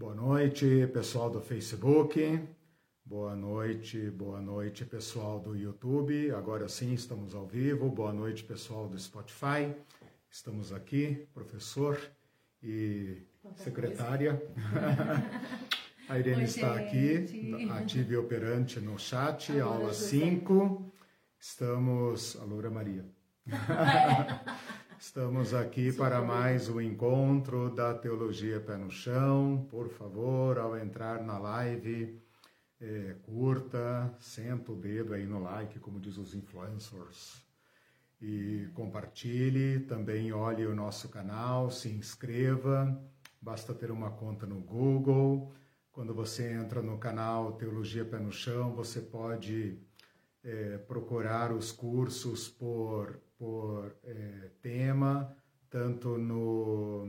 Boa noite, pessoal do Facebook. Boa noite, boa noite, pessoal do YouTube. Agora sim, estamos ao vivo. Boa noite, pessoal do Spotify. Estamos aqui, professor e secretária. A Irene Oi, está aqui, ativa e operante no chat, Alô, aula 5. Estamos. Alô, Maria. Estamos aqui para mais um encontro da Teologia Pé no Chão. Por favor, ao entrar na live, é, curta, senta o dedo aí no like, como diz os influencers, e compartilhe. Também olhe o nosso canal, se inscreva. Basta ter uma conta no Google. Quando você entra no canal Teologia Pé no Chão, você pode é, procurar os cursos por, por é, tema, tanto no,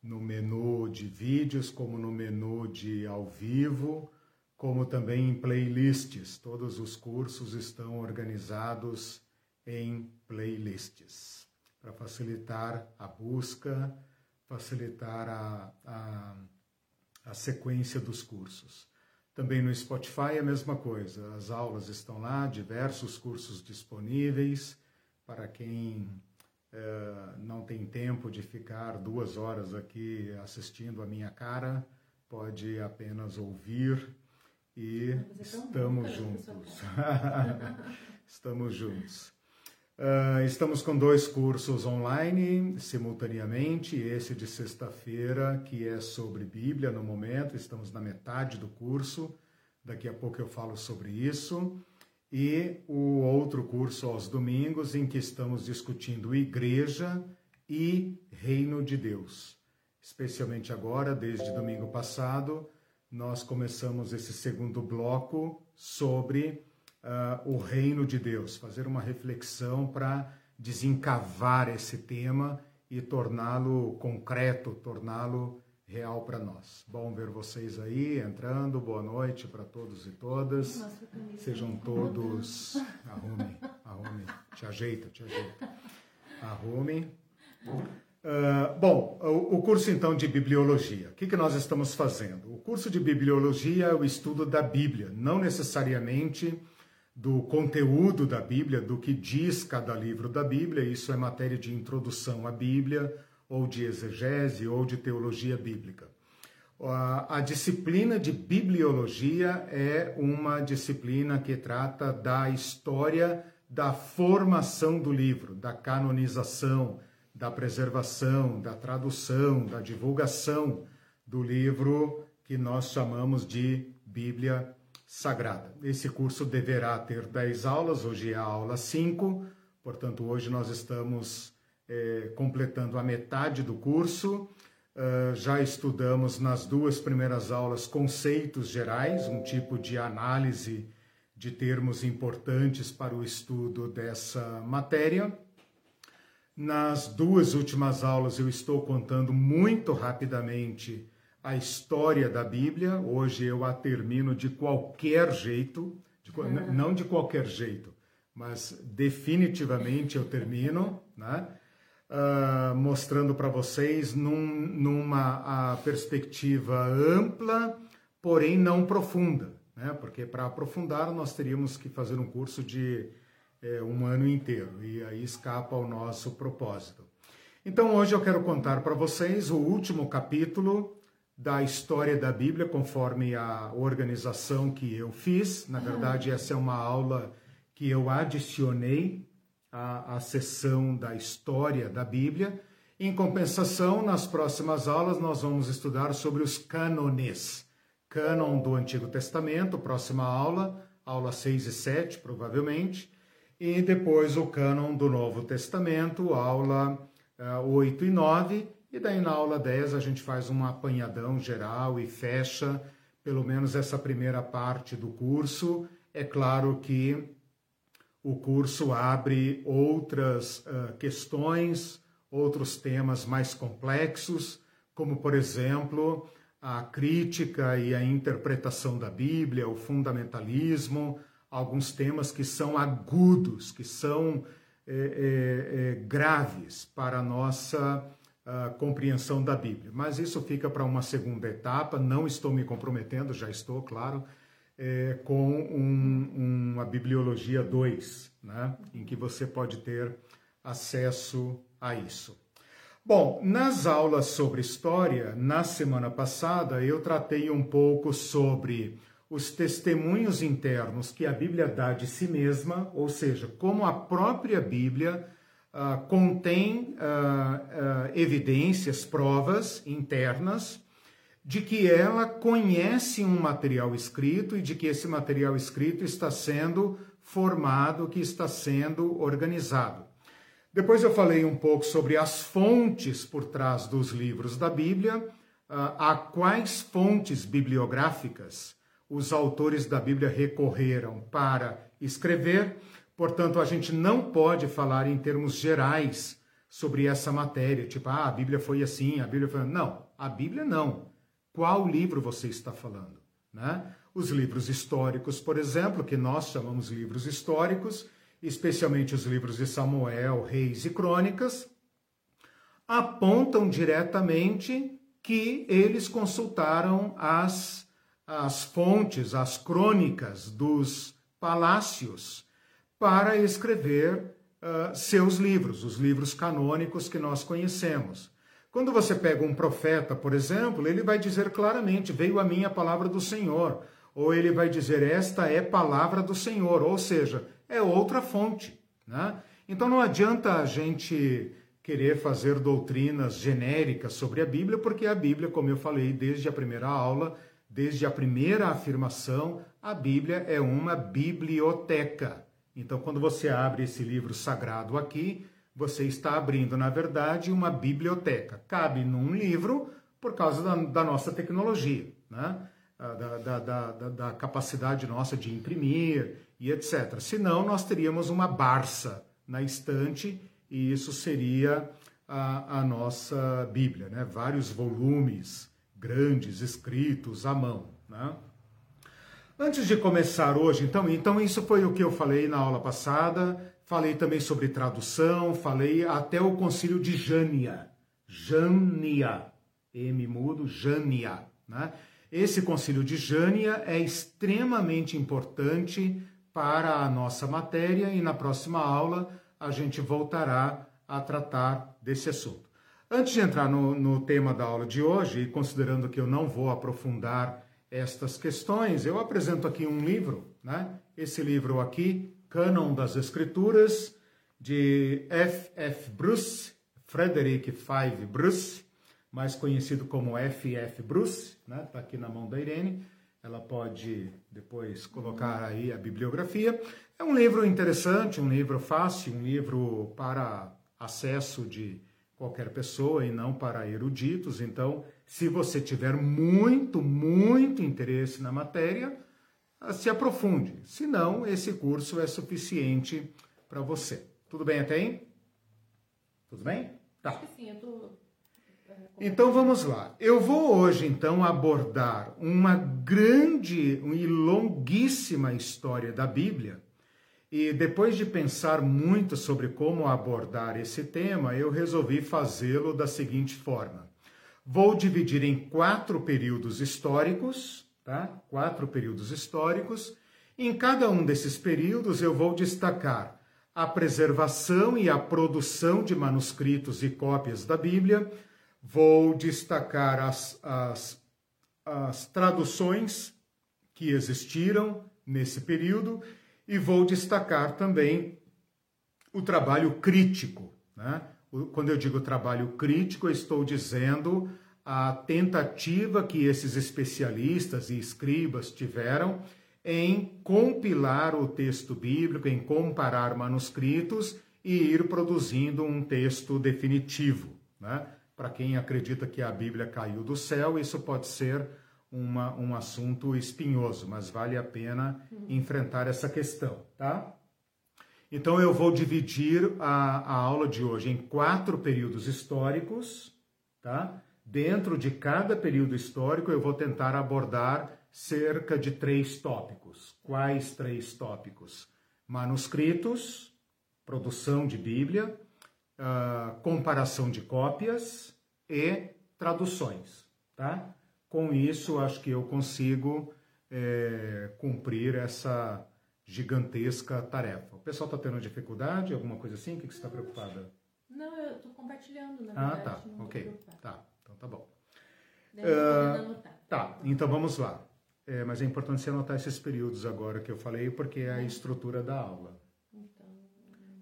no menu de vídeos, como no menu de ao vivo, como também em playlists. Todos os cursos estão organizados em playlists, para facilitar a busca, facilitar a, a, a sequência dos cursos. Também no Spotify é a mesma coisa, as aulas estão lá, diversos cursos disponíveis para quem é, não tem tempo de ficar duas horas aqui assistindo a minha cara, pode apenas ouvir e estamos juntos. estamos juntos. Uh, estamos com dois cursos online simultaneamente. Esse de sexta-feira, que é sobre Bíblia no momento, estamos na metade do curso. Daqui a pouco eu falo sobre isso. E o outro curso aos domingos, em que estamos discutindo igreja e reino de Deus. Especialmente agora, desde domingo passado, nós começamos esse segundo bloco sobre uh, o reino de Deus, fazer uma reflexão para desencavar esse tema e torná-lo concreto, torná-lo real para nós. Bom ver vocês aí entrando. Boa noite para todos e todas. Sejam todos. Arrume, arrume. Te ajeita, te ajeita. Arrume. Uh, bom, o, o, curso então de bibliologia. O que, que nós estamos fazendo? O curso de bibliologia é o estudo da Bíblia, não necessariamente do conteúdo da Bíblia, do que diz cada livro da Bíblia, isso é matéria de introdução à Bíblia, ou de exegese, ou de teologia bíblica. A, disciplina de bibliologia é uma disciplina que trata da história da formação do livro, da canonização, da preservação, da tradução, da divulgação do livro que nós chamamos de Bíblia Sagrada. Esse curso deverá ter 10 aulas, hoje é a aula 5, portanto, hoje nós estamos é, completando a metade do curso. Uh, já estudamos nas duas primeiras aulas conceitos gerais, um tipo de análise de termos importantes para o estudo dessa matéria. Nas duas últimas aulas eu estou contando muito rapidamente a história da Bíblia. Hoje eu a termino de qualquer jeito, de, não de qualquer jeito, mas definitivamente eu termino, né? Uh, mostrando para vocês num, numa perspectiva ampla, porém não profunda, né? Porque para aprofundar nós teríamos que fazer um curso de é, um ano inteiro e aí escapa ao nosso propósito. Então hoje eu quero contar para vocês o último capítulo da história da Bíblia, conforme a organização que eu fiz. Na verdade, essa é uma aula que eu adicionei à, à sessão da história da Bíblia. Em compensação, nas próximas aulas, nós vamos estudar sobre os cânones. Cânon do Antigo Testamento, próxima aula, aula 6 e 7, provavelmente. E depois o cânon do Novo Testamento, aula uh, 8 e 9 e daí na aula 10 a gente faz um apanhadão geral e fecha pelo menos essa primeira parte do curso. É claro que o curso abre outras uh, questões, outros temas mais complexos, como por exemplo a crítica e a interpretação da Bíblia, o fundamentalismo, alguns temas que são agudos, que são é, é, graves para a nossa uh, compreensão da Bíblia. Mas isso fica para uma segunda etapa, não estou me comprometendo, já estou, claro, é, com um, uma Bibliologia 2, né, em que você pode ter acesso a isso. Bom, nas aulas sobre história, na semana passada, eu tratei um pouco sobre os testemunhos internos que a Bíblia dá de si mesma, ou seja, como a própria Bíblia uh, contém uh, uh, evidências, provas internas de que ela conhece um material escrito e de que esse material escrito está sendo formado, que está sendo organizado. Depois eu falei um pouco sobre as fontes por trás dos livros da Bíblia, a quais fontes bibliográficas os autores da Bíblia recorreram para escrever. Portanto, a gente não pode falar em termos gerais sobre essa matéria, tipo, ah, a Bíblia foi assim, a Bíblia foi. Não, a Bíblia não. Qual livro você está falando? Né? Os livros históricos, por exemplo, que nós chamamos livros históricos, especialmente os livros de Samuel, Reis e Crônicas, apontam diretamente que eles consultaram as, as fontes, as crônicas dos palácios para escrever uh, seus livros, os livros canônicos que nós conhecemos. Quando você pega um profeta, por exemplo, ele vai dizer claramente: Veio a mim a palavra do Senhor. Ou ele vai dizer: Esta é palavra do Senhor. Ou seja, é outra fonte. Né? Então não adianta a gente querer fazer doutrinas genéricas sobre a Bíblia, porque a Bíblia, como eu falei desde a primeira aula, desde a primeira afirmação, a Bíblia é uma biblioteca. Então, quando você abre esse livro sagrado aqui, você está abrindo, na verdade, uma biblioteca. Cabe num livro por causa da, da nossa tecnologia, né? Da, da, da, da, capacidade nossa de imprimir e etc. Senão, nós teríamos uma barça na estante e isso seria a, a nossa Bíblia, né? vários volumes grandes escritos à mão. Né? Antes de começar hoje, então, então isso foi o que eu falei na aula passada. Falei também sobre tradução, falei até o concílio de Jânia. Jânia, M mudo, Jânia. Né? Esse concílio de Jânia é extremamente importante para a nossa matéria e na próxima aula a gente voltará a tratar desse assunto. Antes de entrar no, no tema da aula de hoje, e considerando que eu não vou aprofundar estas questões, eu apresento aqui um livro, né? Esse livro aqui, Cânon das Escrituras, de F. F. Bruce, Frederick Five Bruce, mais conhecido como F. F. Bruce, né? Tá aqui na mão da Irene. Ela pode depois colocar aí a bibliografia. É um livro interessante, um livro fácil, um livro para acesso de qualquer pessoa e não para eruditos. Então, se você tiver muito, muito interesse na matéria, se aprofunde. Se não, esse curso é suficiente para você. Tudo bem até aí? Tudo bem? Tá. Acho que sim, eu tô... É, então vamos lá. Eu vou hoje então abordar uma grande e longuíssima história da Bíblia e depois de pensar muito sobre como abordar esse tema, eu resolvi fazê-lo da seguinte forma. Vou dividir em quatro períodos históricos, tá? Quatro períodos históricos. Em cada um desses períodos eu vou destacar a preservação e a produção de manuscritos e cópias da Bíblia, vou destacar as, as, as traduções que existiram nesse período e vou destacar também o trabalho crítico. Né? Quando eu digo trabalho crítico, eu estou dizendo a tentativa que esses especialistas e escribas tiveram em compilar o texto bíblico, em comparar manuscritos e ir produzindo um texto definitivo. Né? Para quem acredita que a Bíblia caiu do céu, isso pode ser uma, um assunto espinhoso, mas vale a pena enfrentar essa questão, tá? Então eu vou dividir a, a aula de hoje em quatro períodos históricos, tá? Dentro de cada período histórico eu vou tentar abordar cerca de três tópicos. Quais três tópicos? Manuscritos, produção de Bíblia, uh, comparação de cópias e traduções, tá? Com isso, acho que eu consigo é, cumprir essa gigantesca tarefa. O pessoal está tendo dificuldade, alguma coisa assim? O que, que você está preocupada? Não, eu estou compartilhando, na Ah, verdade. tá, não tô ok. preocupada. Tá, tá bom. Anotar. Tá, então vamos lá. É, mas é importante você anotar esses períodos agora que eu falei, porque é a estrutura da aula. Então,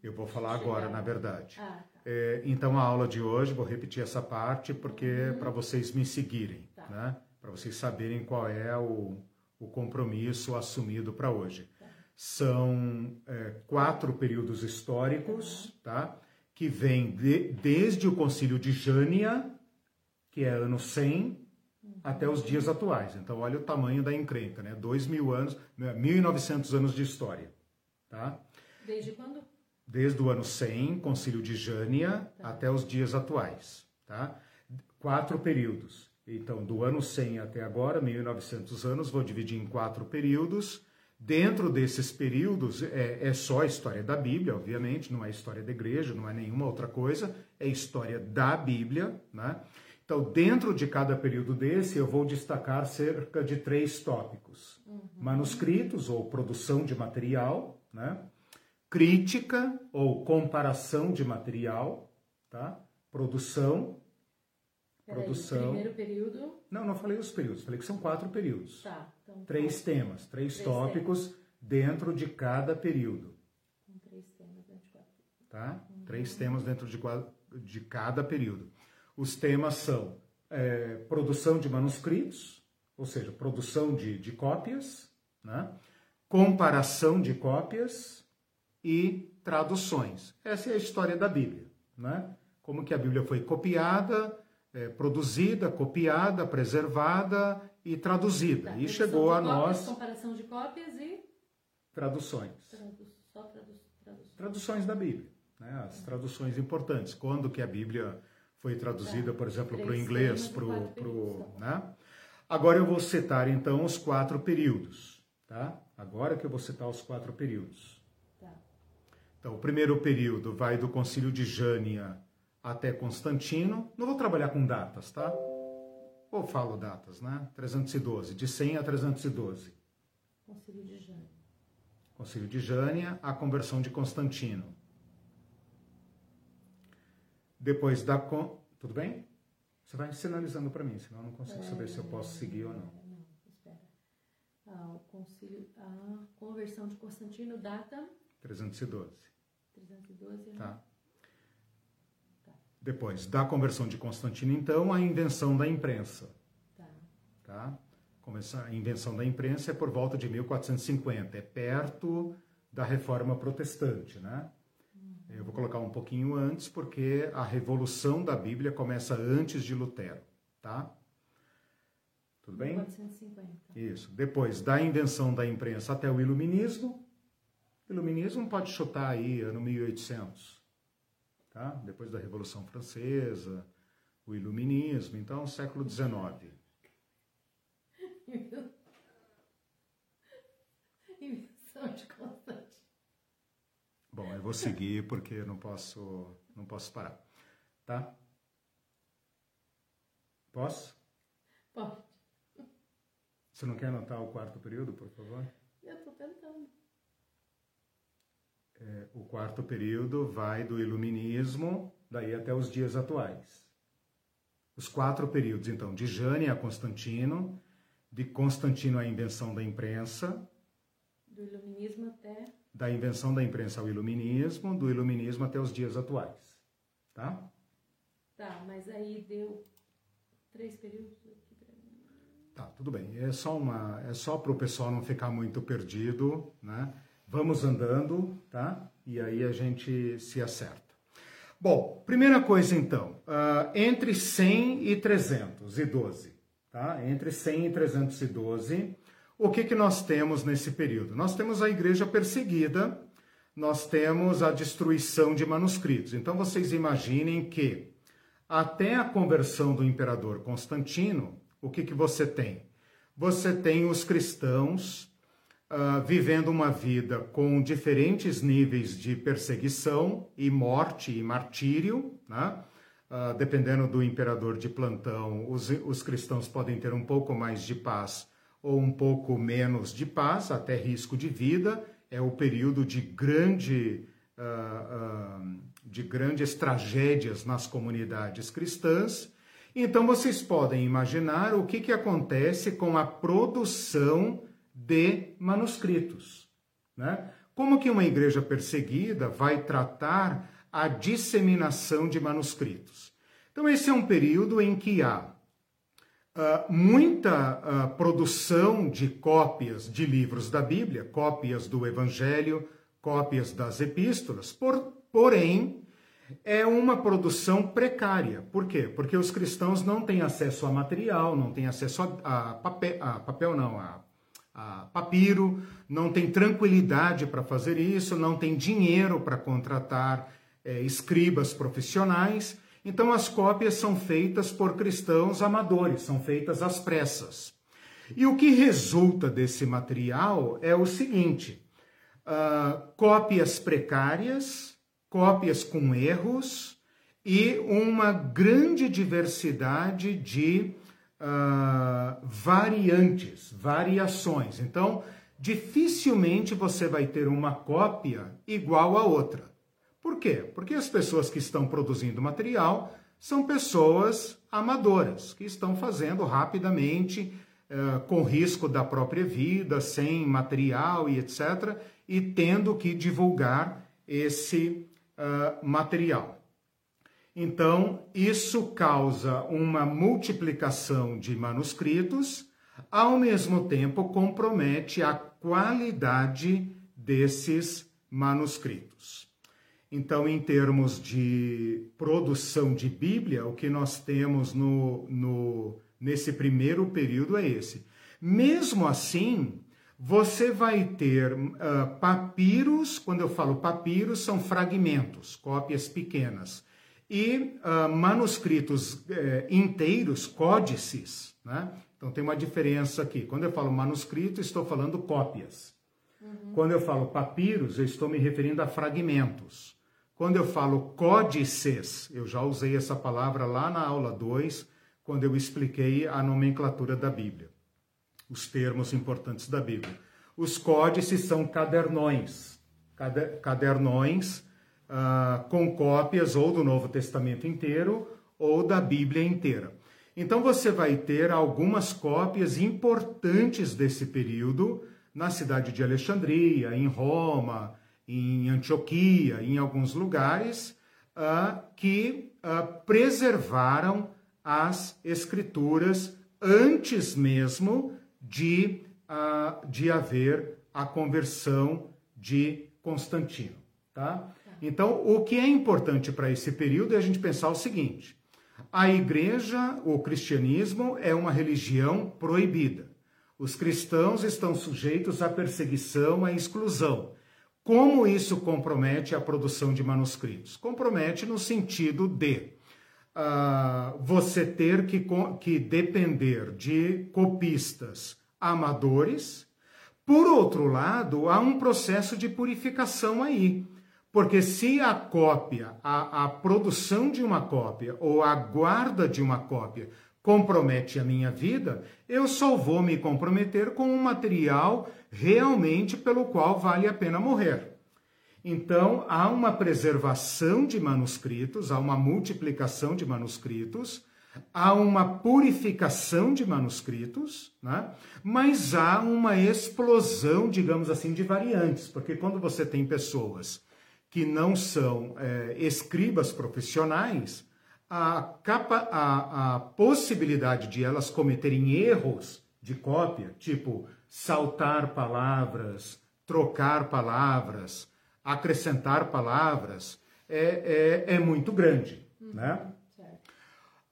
Eu vou falar agora, na verdade. ah, tá. É, então a aula de hoje, vou repetir essa parte, porque é para vocês me seguirem, Tá. né? Para vocês saberem qual é o, o compromisso assumido para hoje. Tá. São é, quatro períodos históricos, tá? Que vêm de- desde o Concílio de Jânia, que é ano 100, até os dias atuais. Então, olha o tamanho da encrenca, né? Dois mil anos, 1.900 anos de história, tá? Desde quando? Desde o ano 100, Concílio de Jânia, até os dias atuais, tá? Quatro períodos. Então, do ano 100 até agora, 1.900 anos, vou dividir em quatro períodos. Dentro desses períodos, é, é só a história da Bíblia, obviamente, não é história da igreja, não é nenhuma outra coisa, é história da Bíblia, né? Então, dentro de cada período desse, eu vou destacar cerca de três tópicos: manuscritos ou produção de material, né? crítica ou comparação de material, tá? Produção, Peraí, produção. Primeiro período. Não, não falei os períodos, falei que são quatro períodos. Tá. Então, Três temas, três, Três tópicos dentro de cada período, Com três temas, 24. tá? Três temas dentro de, de cada período. Os temas são é, produção de manuscritos, ou seja, produção de, de cópias, né? comparação de cópias e traduções. Essa é a história da Bíblia, né? Como que a Bíblia foi copiada, é, produzida, copiada, preservada e traduzida. Tá, e chegou a cópias, nós Comparação de cópias e traduções. tradu só tradu tradução. Traduções da Bíblia, né? As traduções importantes. Quando que a Bíblia foi traduzida, por exemplo, para o inglês, para o... períodos. Né? Agora eu vou citar, então, os quatro períodos, tá? Agora que eu vou citar os quatro períodos. Tá. Então, o primeiro período vai do Concílio de Jânia até Constantino. Não vou trabalhar com datas, tá? Ou falo datas, né? 312, de 100 a 312. Concílio de Jânio. Concílio de Jânia, a conversão de Constantino. Depois da. Con... Tudo bem? Você vai sinalizando para mim, senão eu não consigo saber se eu posso seguir ou não. É, não, espera. Ah, o concílio, a conversão de Constantino data 312. 312, né? Tá? Depois da conversão de Constantino, então, a invenção da imprensa. Tá. Tá? A invenção da imprensa é por volta de 1450, é perto da reforma protestante, né? Eu vou colocar um pouquinho antes, porque a revolução da Bíblia começa antes de Lutero, tá? Tudo bem? 450. Isso. Depois da invenção da imprensa até o iluminismo. Iluminismo pode chutar aí ano 1800, tá? Depois da Revolução Francesa, o iluminismo, então século XIX. Invenção de. Bom, eu vou seguir porque eu não posso, não posso parar, tá? Posso? Pode. Você não quer anotar o quarto período, por favor? Eu tô tentando. É, o quarto período vai do iluminismo, daí até os dias atuais. Os quatro períodos, então, de Jânia a Constantino, de Constantino à invenção da imprensa, Do iluminismo até. Da invenção da imprensa ao iluminismo, do iluminismo até os dias atuais, tá? Tá, mas aí deu três períodos aqui pra mim. Tá, tudo bem. É só uma, é só para o pessoal não ficar muito perdido, né? Vamos andando, tá? E aí a gente se acerta. Bom, primeira coisa então, ah, entre 100 e 312, tá? Entre 100 e 312, o que que nós temos nesse período? Nós temos a igreja perseguida, nós temos a destruição de manuscritos. Então vocês imaginem que até a conversão do imperador Constantino, o que, que você tem? Você tem os cristãos ah, vivendo uma vida com diferentes níveis de perseguição e morte e martírio, né? uh, dependendo do imperador de plantão, os, os cristãos podem ter um pouco mais de paz ou um pouco menos de paz, até risco de vida. É o período de grande. Uh, uh, de grandes tragédias nas comunidades cristãs. Então vocês podem imaginar o que, que acontece com a produção de manuscritos. Né? Como que uma igreja perseguida vai tratar a disseminação de manuscritos? Então, esse é um período em que há uh, muita uh, produção de cópias de livros da Bíblia, cópias do Evangelho, cópias das epístolas, por, porém, é uma produção precária. Por quê? Porque os cristãos não têm acesso a material, não têm acesso a, a, papel, a papel, não, a, a papiro, não tem tranquilidade para fazer isso, não tem dinheiro para contratar é, escribas profissionais. Então, as cópias são feitas por cristãos amadores, são feitas às pressas. E o que resulta desse material é o seguinte: uh, cópias precárias cópias com erros e uma grande diversidade de uh, variantes, variações. Então, dificilmente você vai ter uma cópia igual a outra. Por quê? Porque as pessoas que estão produzindo material são pessoas amadoras, que estão fazendo rapidamente, uh, com risco da própria vida, sem material e etc., e tendo que divulgar esse uh, material. Então, isso causa uma multiplicação de manuscritos, ao mesmo tempo compromete a qualidade desses manuscritos. Então, em termos de produção de Bíblia, o que nós temos no, no, nesse primeiro período é esse. Mesmo assim, você vai ter uh, papiros, quando eu falo papiros, são fragmentos, cópias pequenas, e uh, manuscritos uh, inteiros, códices. Né? Então tem uma diferença aqui. Quando eu falo manuscrito, estou falando cópias. Uhum. Quando eu falo papiros, eu estou me referindo a fragmentos. Quando eu falo códices, eu já usei essa palavra lá na aula 2, quando eu expliquei a nomenclatura da Bíblia os termos importantes da Bíblia. Os códices são cadernões, cadernões uh, com cópias ou do Novo Testamento inteiro ou da Bíblia inteira. Então você vai ter algumas cópias importantes desse período na cidade de Alexandria, em Roma, em Antioquia, em alguns lugares uh, que uh, preservaram as escrituras antes mesmo de, uh, de haver a conversão de Constantino. Tá? Então, o que é importante para esse período é a gente pensar o seguinte: a igreja, o cristianismo, é uma religião proibida. Os cristãos estão sujeitos à perseguição, à exclusão. Como isso compromete a produção de manuscritos? Compromete no sentido de uh, você ter que, que depender de copistas amadores. Por outro lado, há um processo de purificação aí. Porque se a cópia, a, a produção de uma cópia ou a guarda de uma cópia compromete a minha vida, eu só vou me comprometer com um material realmente pelo qual vale a pena morrer. Então, há uma preservação de manuscritos, há uma multiplicação de manuscritos, há uma purificação de manuscritos, né? mas há uma explosão, digamos assim, de variantes, porque quando você tem pessoas que não são é, escribas profissionais, a, capa, a, a possibilidade de elas cometerem erros de cópia, tipo saltar palavras, trocar palavras, acrescentar palavras, é, é, é muito grande. Uhum. Né?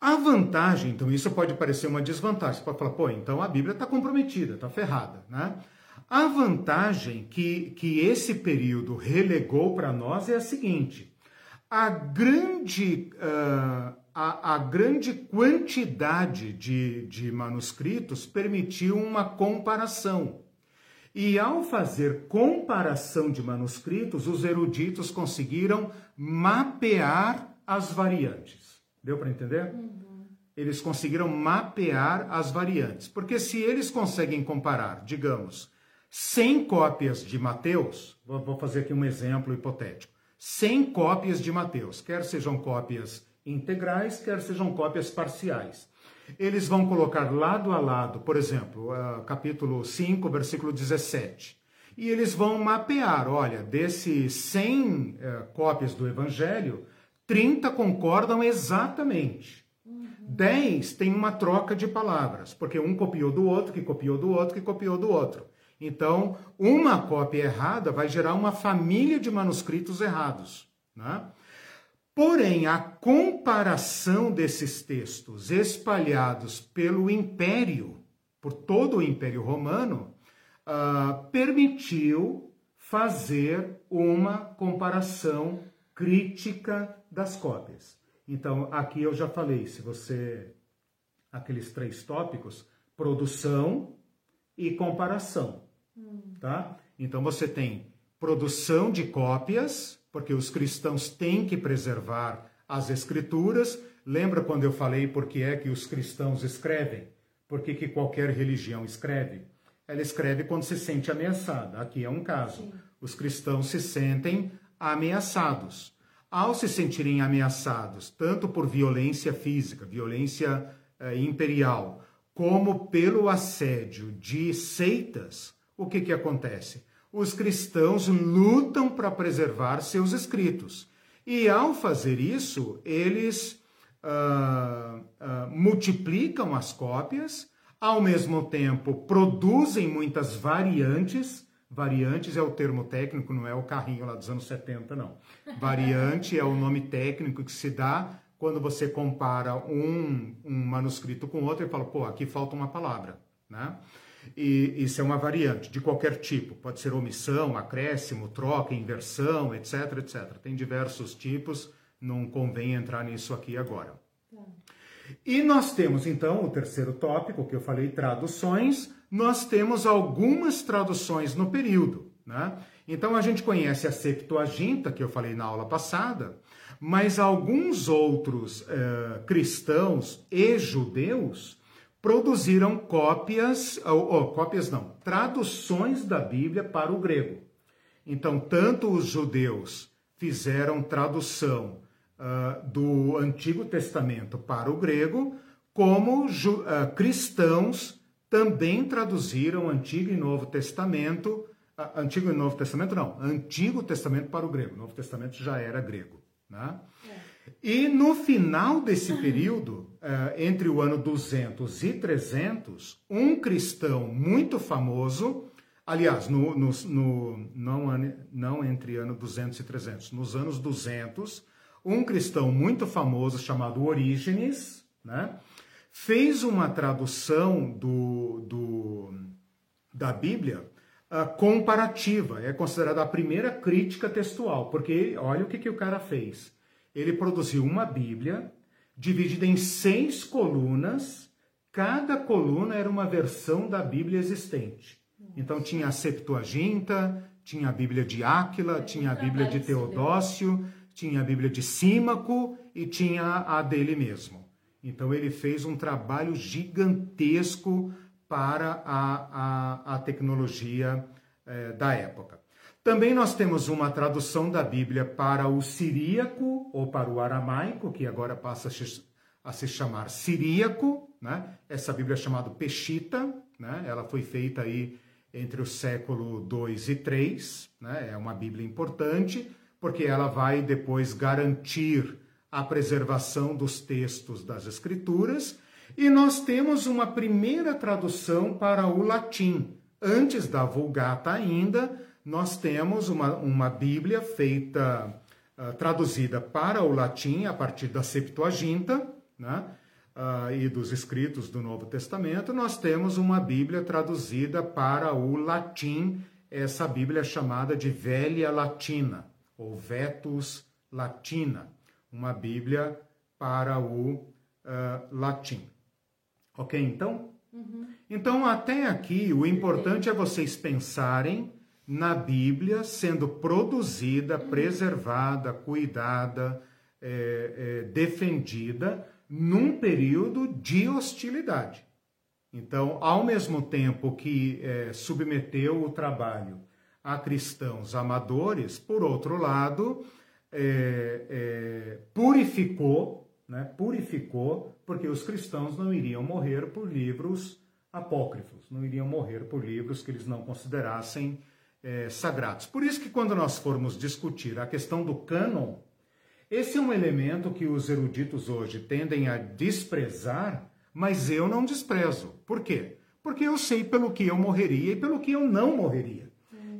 A vantagem, então, isso pode parecer uma desvantagem. Você pode falar, pô, então a Bíblia está comprometida, está ferrada, né? A vantagem que, que esse período relegou para nós é a seguinte: a grande, uh, a, a, grande quantidade de, de manuscritos permitiu uma comparação. E ao fazer comparação de manuscritos, os eruditos conseguiram mapear as variantes. Deu para entender? Uhum. Eles conseguiram mapear as variantes. Porque se eles conseguem comparar, digamos, 100 cópias de Mateus, vou fazer aqui um exemplo hipotético. 100 cópias de Mateus, quer sejam cópias integrais, quer sejam cópias parciais. Eles vão colocar lado a lado, por exemplo, uh, capítulo 5, versículo 17. E eles vão mapear, olha, desses 100 uh, eh, cópias do Evangelho, 30 concordam exatamente. Uhum. 10 tem uma troca de palavras, porque um copiou do outro, que copiou do outro, que copiou do outro. Então, uma cópia errada vai gerar uma família de manuscritos errados. Né? Porém, a comparação desses textos espalhados pelo império, por todo o Império Romano, uh, permitiu fazer uma comparação crítica das cópias. Então, aqui eu já falei, se você. aqueles três tópicos: produção e comparação. Tá? Então você tem produção de cópias, porque os cristãos têm que preservar as escrituras. Lembra quando eu falei por que é que os cristãos escrevem? Por que, que qualquer religião escreve? Ela escreve quando se sente ameaçada. Aqui é um caso. Sim. Os cristãos se sentem ameaçados. Ao se sentirem ameaçados, tanto por violência física, violência eh, imperial, como pelo assédio de seitas, o que, que acontece? Os cristãos lutam para preservar seus escritos. E ao fazer isso, eles uh, uh, multiplicam as cópias, ao mesmo tempo produzem muitas variantes. Variantes é o termo técnico, não é o carrinho lá dos anos 70, não. Variante é o nome técnico que se dá quando você compara um, um manuscrito com outro e fala, pô, aqui falta uma palavra, né? E isso é uma variante de qualquer tipo, pode ser omissão, acréscimo, troca, inversão, etc, etc. Tem diversos tipos, não convém entrar nisso aqui agora. Tá. E nós temos então o terceiro tópico que eu falei, traduções. Nós temos algumas traduções no período, né? Então a gente conhece a Septuaginta, que eu falei na aula passada, mas alguns outros uh, cristãos e judeus produziram cópias, ou, ou, cópias não, traduções da Bíblia para o grego. Então, tanto os judeus fizeram tradução uh, do Antigo Testamento para o grego, como uh, cristãos também traduziram Antigo e Novo Testamento, uh, Antigo e Novo Testamento não, Antigo Testamento para o grego, Novo Testamento já era grego. Né? É. E no final desse período, eh, entre o ano 200 e 300, um cristão muito famoso, aliás, no, no, no, não, não entre ano 200 e 300, nos anos 200, um cristão muito famoso chamado Orígenes, né, fez uma tradução do, do da Bíblia uh, comparativa. É considerada a primeira crítica textual, porque olha o que, que o cara fez ele produziu uma Bíblia dividida em seis colunas. Cada coluna era uma versão da Bíblia existente. Então tinha a Septuaginta, tinha a Bíblia de Áquila, tinha a Bíblia de Teodócio, tinha a Bíblia de Símaco e tinha a dele mesmo. Então ele fez um trabalho gigantesco para a, a, a tecnologia eh, da época. Também nós temos uma tradução da Bíblia para o siríaco ou para o aramaico, que agora passa a se chamar siríaco, né? Essa Bíblia é chamada Peshita, né? Ela foi feita aí entre o século 2 e 3, né? É uma Bíblia importante, porque ela vai depois garantir a preservação dos textos das Escrituras. E nós temos uma primeira tradução para o latim, antes da Vulgata ainda, nós temos uma, uma Bíblia feita, uh, traduzida para o latim a partir da Septuaginta, né? Uh, e dos escritos do Novo Testamento, nós temos uma Bíblia traduzida para o latim, essa Bíblia é chamada de Velha Latina, ou Vetus Latina, uma Bíblia para o uh, latim. Ok, então? Uhum. Então, até aqui, o importante é vocês pensarem na Bíblia, sendo produzida, preservada, cuidada, é, é, defendida num período de hostilidade. Então, ao mesmo tempo que é, submeteu o trabalho a cristãos amadores, por outro lado, é, é, purificou, né, purificou, porque os cristãos não iriam morrer por livros apócrifos, não iriam morrer por livros que eles não considerassem é, sagrados. Por isso que quando nós formos discutir a questão do cânon, esse é um elemento que os eruditos hoje tendem a desprezar, mas eu não desprezo. Por quê? Porque eu sei pelo que eu morreria e pelo que eu não morreria.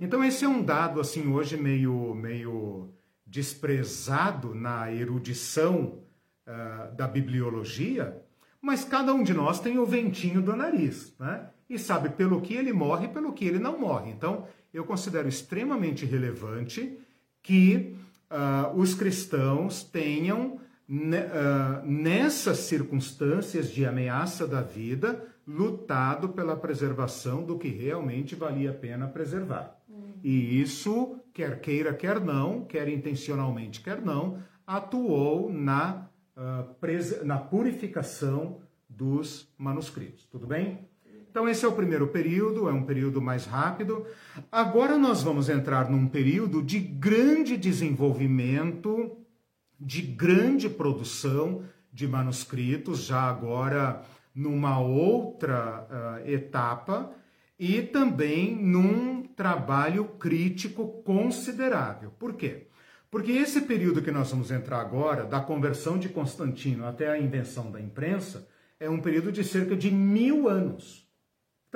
Então esse é um dado assim hoje meio meio desprezado na erudição uh, da bibliologia, mas cada um de nós tem o ventinho do nariz, né? E sabe pelo que ele morre e pelo que ele não morre. Então eu considero extremamente relevante que uh, os cristãos tenham, uh, nessas circunstâncias de ameaça da vida, lutado pela preservação do que realmente valia a pena preservar. Uhum. E isso, quer queira, quer não, quer intencionalmente, quer não, atuou na, uh, na purificação dos manuscritos. Tudo bem? Então, esse é o primeiro período, é um período mais rápido. Agora, nós vamos entrar num período de grande desenvolvimento, de grande produção de manuscritos, já agora numa outra uh, etapa, e também num trabalho crítico considerável. Por quê? Porque esse período que nós vamos entrar agora, da conversão de Constantino até a invenção da imprensa, é um período de cerca de mil anos.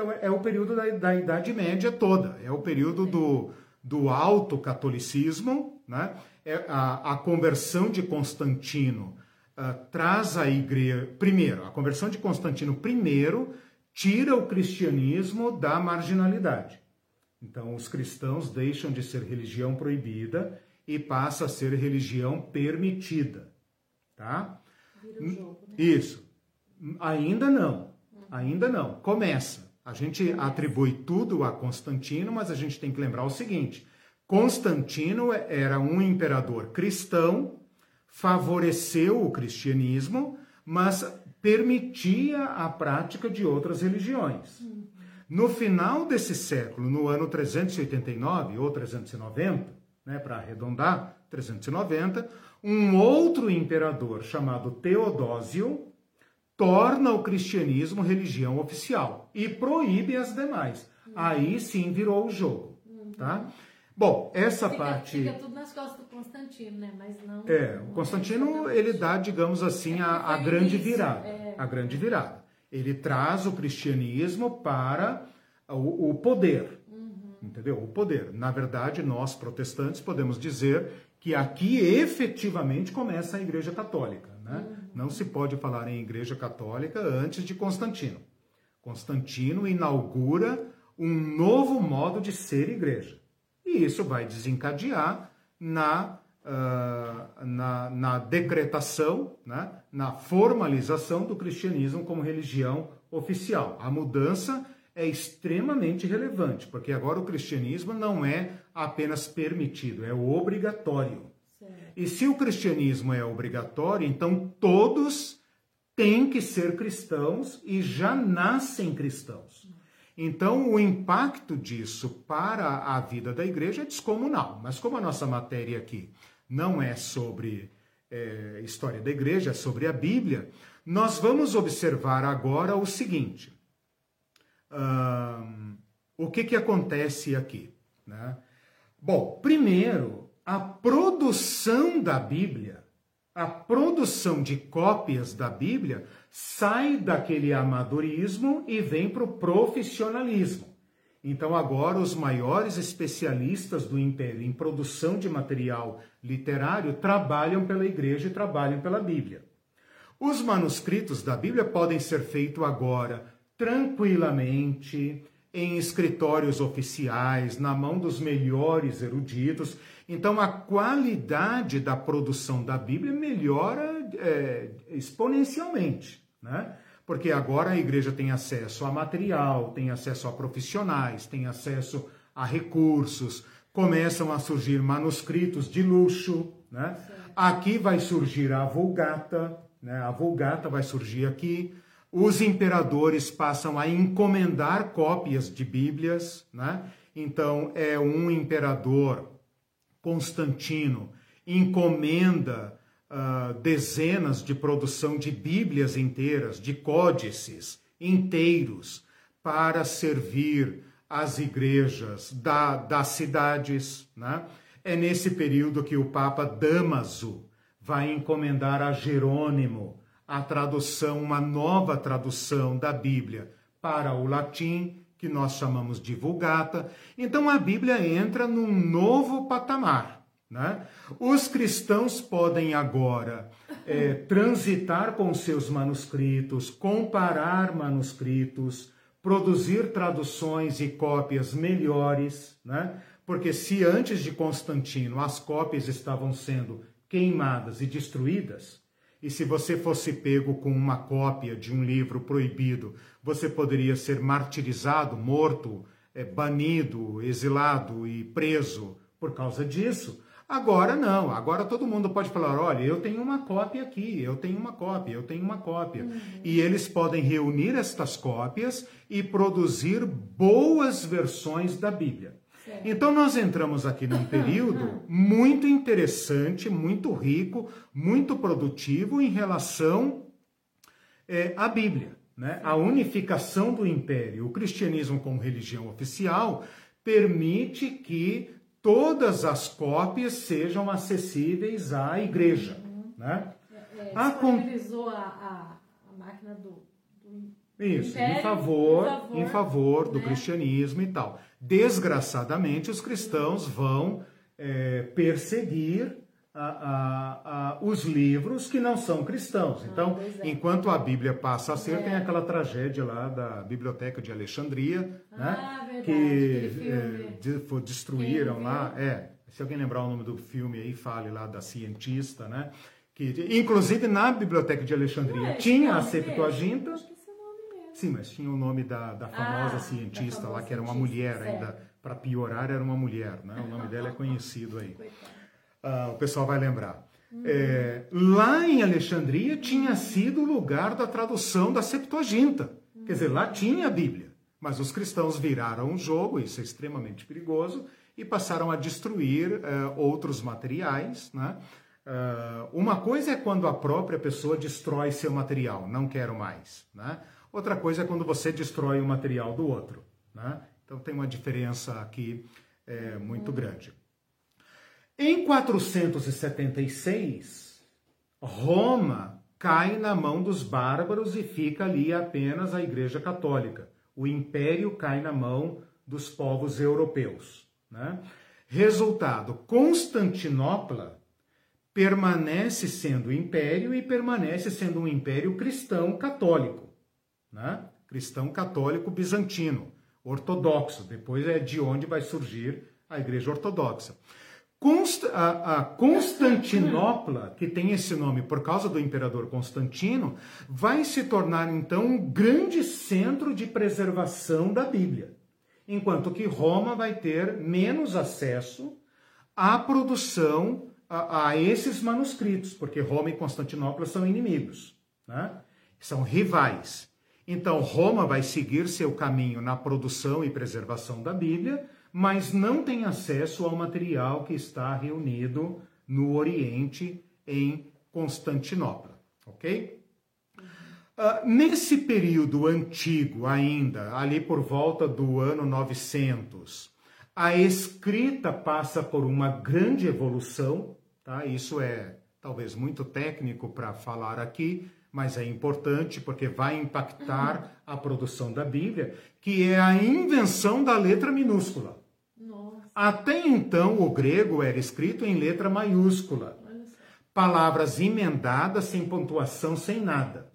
Então, é, é o período da, da Idade Média toda, é o período do, do alto catolicismo, né? É a, a conversão de Constantino uh, traz a igreja. Primeiro, a conversão de Constantino, primeiro, tira o cristianismo da marginalidade. Então, os cristãos deixam de ser religião proibida e passa a ser religião permitida. Tá? Jogo, né? Isso. Ainda não. Ainda não. Começa. A gente atribui tudo a Constantino, mas a gente tem que lembrar o seguinte: Constantino era um imperador cristão, favoreceu o cristianismo, mas permitia a prática de outras religiões. No final desse século, no ano 389 ou 390, né, para arredondar, 390, um outro imperador chamado Teodósio torna o cristianismo religião oficial e proíbe as demais. Aí sim virou o jogo, tá? Bom, essa fica, parte. Fica tudo nas costas do Constantino, né? Mas não. É, o Constantino ele dá, digamos assim, É a, a grande virada. é. A grande virada. Ele traz o cristianismo para o, o poder. Uhum. Entendeu? O poder. Na verdade, nós protestantes podemos dizer que aqui efetivamente começa a Igreja Católica. Né? Não se pode falar em Igreja Católica antes de Constantino. Constantino inaugura um novo modo de ser igreja. E isso vai desencadear na, uh, na, na, decretação, né? na formalização do cristianismo como religião oficial. A mudança é extremamente relevante, porque agora o cristianismo não é apenas permitido, é obrigatório. E se o cristianismo é obrigatório, então todos têm que ser cristãos e já nascem cristãos. Então, o impacto disso para a vida da igreja é descomunal. Mas, como a nossa matéria aqui não é sobre é, história da igreja, é sobre a Bíblia, nós vamos observar agora o seguinte: o que, que acontece aqui? Né? Bom, primeiro, a produção da Bíblia, a produção de cópias da Bíblia, sai daquele amadorismo e vem para o profissionalismo. Então, agora, os maiores especialistas do Império em produção de material literário trabalham pela igreja e trabalham pela Bíblia. Os manuscritos da Bíblia podem ser feitos agora tranquilamente, em escritórios oficiais, na mão dos melhores eruditos. Então, a qualidade da produção da Bíblia melhora é, exponencialmente, né? Porque agora a igreja tem acesso a material, tem acesso a profissionais, tem acesso a recursos, começam a surgir manuscritos de luxo, Né? Aqui vai surgir a Vulgata, né? a Vulgata vai surgir aqui. Os imperadores passam a encomendar cópias de Bíblias. Né? Então, é um imperador, Constantino, encomenda uh, dezenas de produção de Bíblias inteiras, de códices inteiros, para servir as igrejas da, das cidades. Né? É nesse período que o Papa Damaso vai encomendar a Jerônimo a tradução, uma nova tradução da Bíblia para o latim, que nós chamamos de Vulgata. Então a Bíblia entra num novo patamar. Né? Os cristãos podem agora é, transitar com seus manuscritos, comparar manuscritos, produzir traduções e cópias melhores, né? Porque se antes de Constantino as cópias estavam sendo queimadas e destruídas, e se você fosse pego com uma cópia de um livro proibido, você poderia ser martirizado, morto, é, banido, exilado e preso por causa disso. Agora não, agora todo mundo pode falar: olha, eu tenho uma cópia aqui, eu tenho uma cópia, eu tenho uma cópia. Uhum. E eles podem reunir estas cópias e produzir boas versões da Bíblia. Então, nós entramos aqui num período muito interessante, muito rico, muito produtivo em relação é, à Bíblia. Né? A unificação do império, o cristianismo como religião oficial, permite que todas as cópias sejam acessíveis à igreja. Uhum. Né? É, é, a, a, a máquina do, do isso, Império, em favor, em favor, em favor do né? cristianismo e tal. Desgraçadamente, os cristãos vão é, perseguir a, a, a, os livros que não são cristãos. Ah, então, ah, é. enquanto a Bíblia passa a ser, é. tem aquela tragédia lá da Biblioteca de Alexandria, ah, né? Verdade, que é, destruíram lá. É, se alguém lembrar o nome do filme aí, fale lá da cientista, né? Que, inclusive na Biblioteca de Alexandria tinha a Septuaginta. Sim, mas tinha o nome da, da famosa ah, cientista da lá, que era uma mulher certo. ainda. Para piorar, era uma mulher, né? O nome dela é conhecido aí. Uh, o pessoal vai lembrar. Uhum. É, lá em Alexandria tinha sido o lugar da tradução da Septuaginta. Uhum. Quer dizer, lá tinha a Bíblia. Mas os cristãos viraram o jogo, isso é extremamente perigoso, e passaram a destruir uh, outros materiais. Né? Uh, uma coisa é quando a própria pessoa destrói seu material, não quero mais. Né? Outra coisa é quando você destrói o material do outro. Né? Então tem uma diferença aqui é, muito grande. Em 476, Roma cai na mão dos bárbaros e fica ali apenas a Igreja Católica. O império cai na mão dos povos europeus. Né? Resultado: Constantinopla permanece sendo império e permanece sendo um império cristão católico né? cristão católico bizantino, ortodoxo. Depois é de onde vai surgir a Igreja Ortodoxa. Const a, a Constantinopla, que tem esse nome por causa do imperador Constantino, vai se tornar então um grande centro de preservação da Bíblia, enquanto que Roma vai ter menos acesso à produção a, a esses manuscritos, porque Roma e Constantinopla são inimigos, né? são rivais. Então, Roma vai seguir seu caminho na produção e preservação da Bíblia, mas não tem acesso ao material que está reunido no Oriente, em Constantinopla. Ok? Uh, nesse período antigo, ainda, ali por volta do ano 900, a escrita passa por uma grande evolução, tá? Isso é talvez muito técnico para falar aqui, mas é importante porque vai impactar a produção da Bíblia, que é a invenção da letra minúscula. Até então, o grego era escrito em letra maiúscula. Palavras emendadas, sem pontuação, sem nada.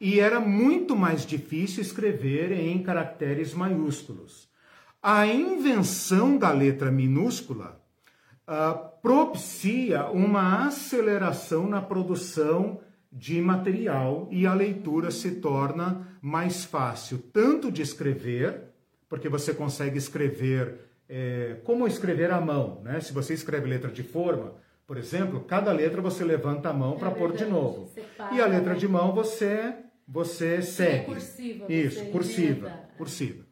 E era muito mais difícil escrever em caracteres maiúsculos. A invenção da letra minúscula uh, propicia uma aceleração na produção de material e a leitura se torna mais fácil, tanto de escrever, porque você consegue escrever é, como escrever à mão, né? Se você escreve letra de forma, Por exemplo, cada letra você levanta a mão É para pôr de novo. Separa, E a letra né? de mão você você segue. cursiva, Isso, você cursiva, emenda. cursiva.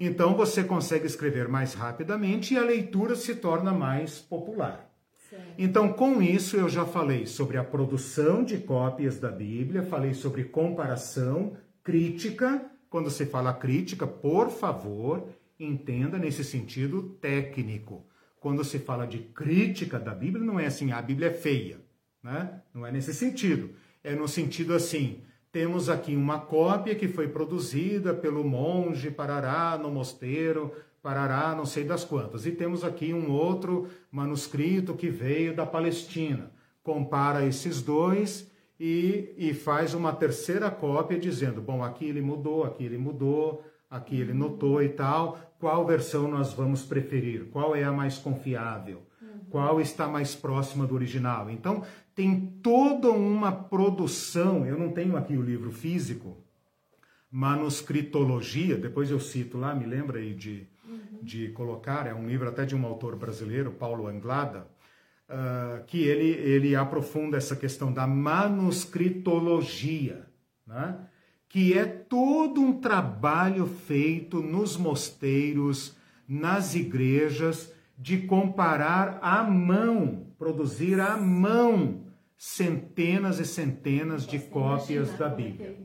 Então você consegue escrever mais rapidamente e a leitura se torna mais popular. Então, com isso, eu já falei sobre a produção de cópias da Bíblia, falei sobre comparação, crítica. Quando se fala crítica, por favor, entenda nesse sentido técnico. Quando se fala de crítica da Bíblia, não é assim, a Bíblia é feia, né? Não é nesse sentido. É no sentido assim, temos aqui uma cópia que foi produzida pelo monge Parará no mosteiro, Parará não sei das quantas. E temos aqui um outro manuscrito que veio da Palestina. Compara esses dois e, e faz uma terceira cópia dizendo, bom, aqui ele mudou, aqui ele mudou, aqui ele notou e tal. Qual versão nós vamos preferir? Qual é a mais confiável? Qual está mais próxima do original? Então, tem toda uma produção. Eu não tenho aqui o livro físico, manuscritologia, depois eu cito lá, me lembra aí de, de colocar, é um livro até de um autor brasileiro, Paulo Anglada, ah, que ele, ele aprofunda essa questão da manuscritologia, né? Que é todo um trabalho feito nos mosteiros, nas igrejas, de comparar à mão, produzir à mão centenas e centenas de cópias da é que Bíblia.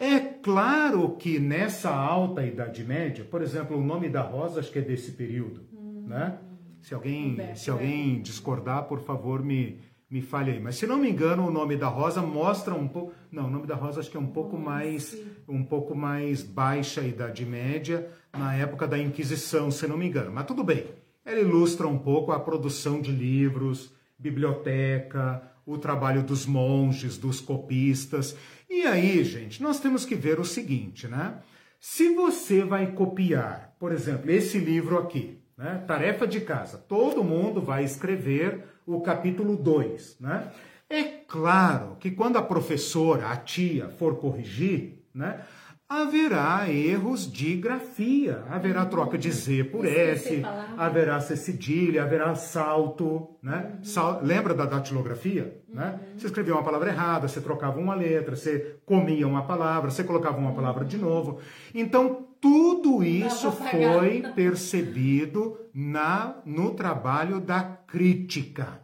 é. É claro que nessa alta Idade Média, por exemplo, o nome da Rosa acho que é desse período, né? Se alguém, se alguém discordar, por favor, me, me fale aí. Mas se não me engano, o nome da Rosa mostra um pouco. Não, o nome da Rosa acho que é um pouco mais um pouco mais baixa a Idade Média, na época da Inquisição, se não me engano. Mas tudo bem. Ela ilustra um pouco a produção de livros, biblioteca, o trabalho dos monges, dos copistas. E aí, gente, nós temos que ver o seguinte, né? Se você vai copiar, por exemplo, esse livro aqui, né? Tarefa de casa, todo mundo vai escrever o capítulo 2, né? É claro que quando a professora, a tia, for corrigir, né? Haverá erros de grafia, haverá troca de Z por S, haverá C cedilha, haverá salto, né? Sal- lembra da datilografia? Né? Você escrevia uma palavra errada, você trocava uma letra, você comia uma palavra, você colocava uma palavra de novo. Então, tudo isso apagado. foi percebido na, no trabalho da crítica.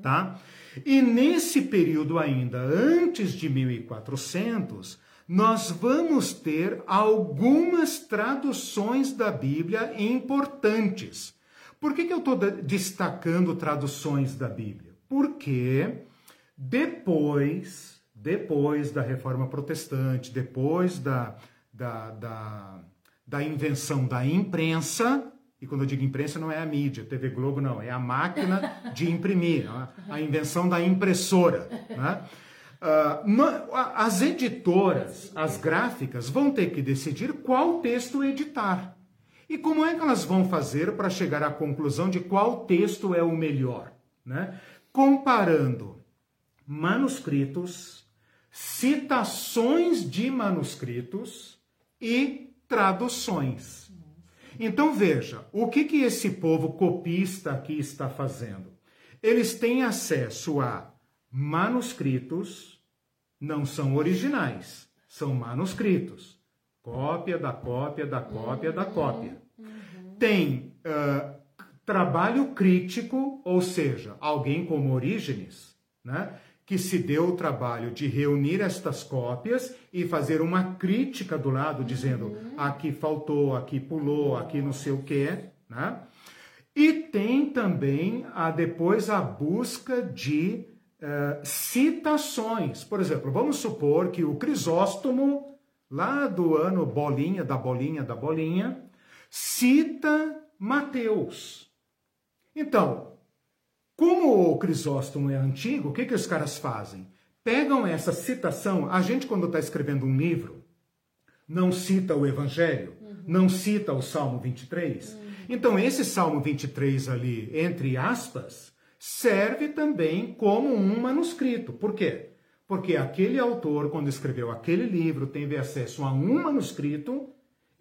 Tá? E nesse período ainda, antes de 1400, nós vamos ter algumas traduções da Bíblia importantes. Por que, que eu estou destacando traduções da Bíblia? Porque depois, depois da Reforma Protestante, depois da, da, da, da invenção da imprensa, e quando eu digo imprensa não é a mídia, TV Globo não, é a máquina de imprimir, né? a invenção da impressora. Né? Ah, as editoras, as gráficas, vão ter que decidir qual texto editar. E como é que elas vão fazer para chegar à conclusão de qual texto é o melhor? Né? Comparando manuscritos, citações de manuscritos e traduções. Então veja, o que, que esse povo copista aqui está fazendo? Eles têm acesso a manuscritos, não são originais, são manuscritos. Cópia da cópia da cópia da cópia. Tem ah, trabalho crítico, ou seja, alguém como Orígenes, né, que se deu o trabalho de reunir estas cópias e fazer uma crítica do lado, dizendo aqui faltou, aqui pulou, aqui não sei o que, né? E tem também a, depois a busca de eh, citações. Por exemplo, vamos supor que o Crisóstomo, lá do ano bolinha, da bolinha, da bolinha, cita Mateus. Então, como o Crisóstomo é antigo, o que, que os caras fazem? Pegam essa citação, a gente quando está escrevendo um livro, não cita o Evangelho, não cita o Salmo 23. Então, esse Salmo 23 ali, entre aspas, serve também como um manuscrito. Por quê? Porque aquele autor, quando escreveu aquele livro, teve acesso a um manuscrito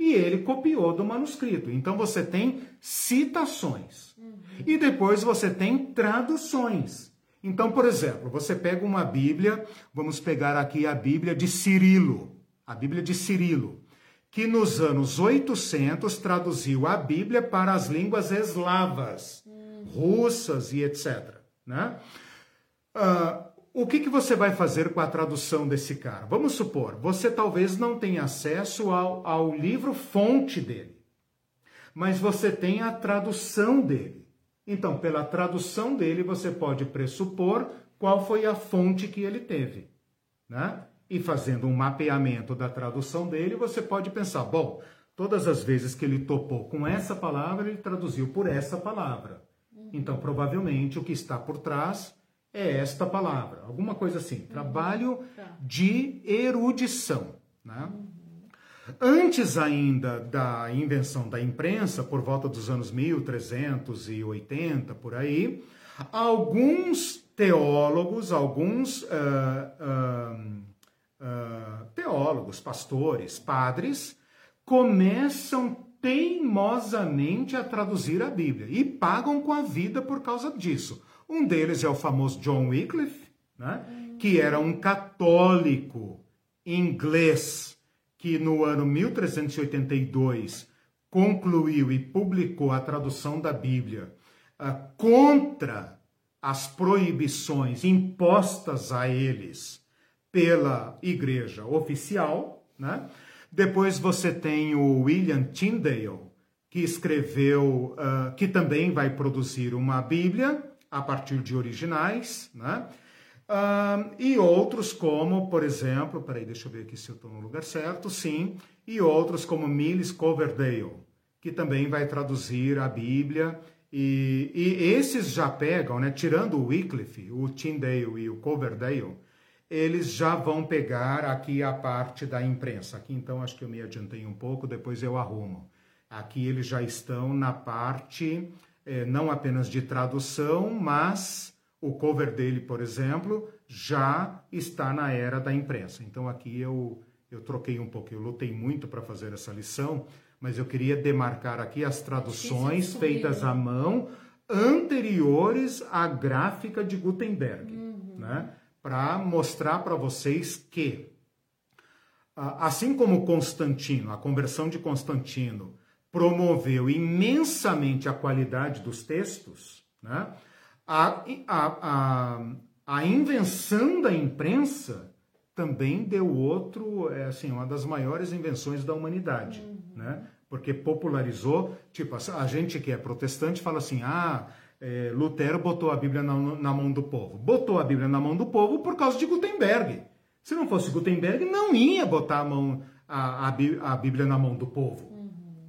e ele copiou do manuscrito. Então você tem citações. Uhum. E depois você tem traduções. Então, por exemplo, você pega uma Bíblia, vamos pegar aqui a Bíblia de Cirilo, a Bíblia de Cirilo, que nos anos 800 traduziu a Bíblia para as línguas eslavas, uhum. russas e etc. Né? Uh, o que, que você vai fazer com a tradução desse cara? Vamos supor, você talvez não tenha acesso ao, ao livro fonte dele, mas você tem a tradução dele. Então, pela tradução dele, você pode pressupor qual foi a fonte que ele teve. Né? E fazendo um mapeamento da tradução dele, você pode pensar: bom, todas as vezes que ele topou com essa palavra, ele traduziu por essa palavra. Então, provavelmente, o que está por trás é esta palavra, alguma coisa assim. Uhum. Trabalho tá. de erudição. Né? Uhum. Antes ainda da invenção da imprensa, por volta dos anos 1380, por aí, alguns teólogos, alguns uh, uh, uh, teólogos, pastores, padres, começam teimosamente a traduzir a Bíblia e pagam com a vida por causa disso. Um deles é o famoso John Wycliffe, né? que era um católico inglês que no ano 1382 concluiu e publicou a tradução da Bíblia uh, contra as proibições impostas a eles pela igreja oficial. Né? Depois você tem o William Tyndale, que escreveu, uh, que também vai produzir uma Bíblia, a partir de originais, né? E outros como, por exemplo, peraí, deixa eu ver aqui se eu estou no lugar certo, sim, e outros como Mills Coverdale, que também vai traduzir a Bíblia, e, e esses já pegam, né, tirando o Wycliffe, o Tyndale e o Coverdale, eles já vão pegar aqui a parte da imprensa. Aqui então acho que eu me adiantei um pouco, depois eu arrumo. Aqui eles já estão na parte é, não apenas de tradução, mas o cover dele, por exemplo, já está na era da imprensa. Então aqui eu, eu troquei um pouco, eu lutei muito para fazer essa lição, mas eu queria demarcar aqui as traduções feitas à mão anteriores à gráfica de Gutenberg, uhum. né? para mostrar para vocês que, assim como Constantino, a conversão de Constantino, promoveu imensamente a qualidade dos textos, né? a, a, a, a invenção da imprensa também deu outro, é, assim, uma das maiores invenções da humanidade, uhum. né? Porque popularizou, tipo, a gente que é protestante fala assim, ah, é, Lutero botou a Bíblia na, na, mão do povo. Botou a Bíblia na mão do povo por causa de Gutenberg. Se não fosse Gutenberg, não ia botar a, mão, a, a, a Bíblia na mão do povo.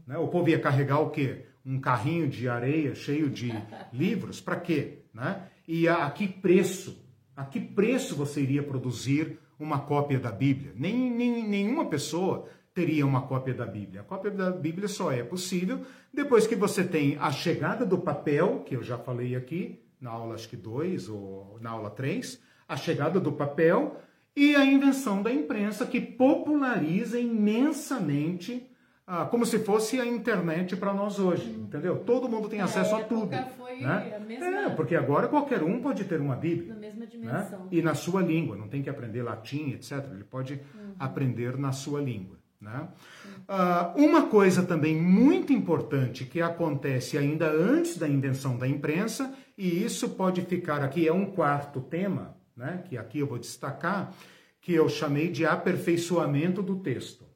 Né? O povo ia carregar o quê? Um carrinho de areia cheio de livros? Para quê? Né? E a, a que preço? A que preço você iria produzir uma cópia da Bíblia? Nem, nem, nenhuma pessoa teria uma cópia da Bíblia. A cópia da Bíblia só é possível depois que você tem a chegada do papel, que eu já falei aqui, na aula acho que 2 ou na aula 3, a chegada do papel e a invenção da imprensa que populariza imensamente ah, como se fosse a internet para nós hoje, entendeu? Todo mundo tem é, acesso a tudo. Foi né? mesma... É, porque agora qualquer um pode ter uma Bíblia. Na mesma dimensão. Né? E na sua língua, não tem que aprender latim, etc. Ele pode uhum. aprender na sua língua. Né? Uh, uma coisa também muito importante que acontece ainda antes da invenção da imprensa, e isso pode ficar aqui, é um quarto tema, né? que aqui eu vou destacar, que eu chamei de aperfeiçoamento do texto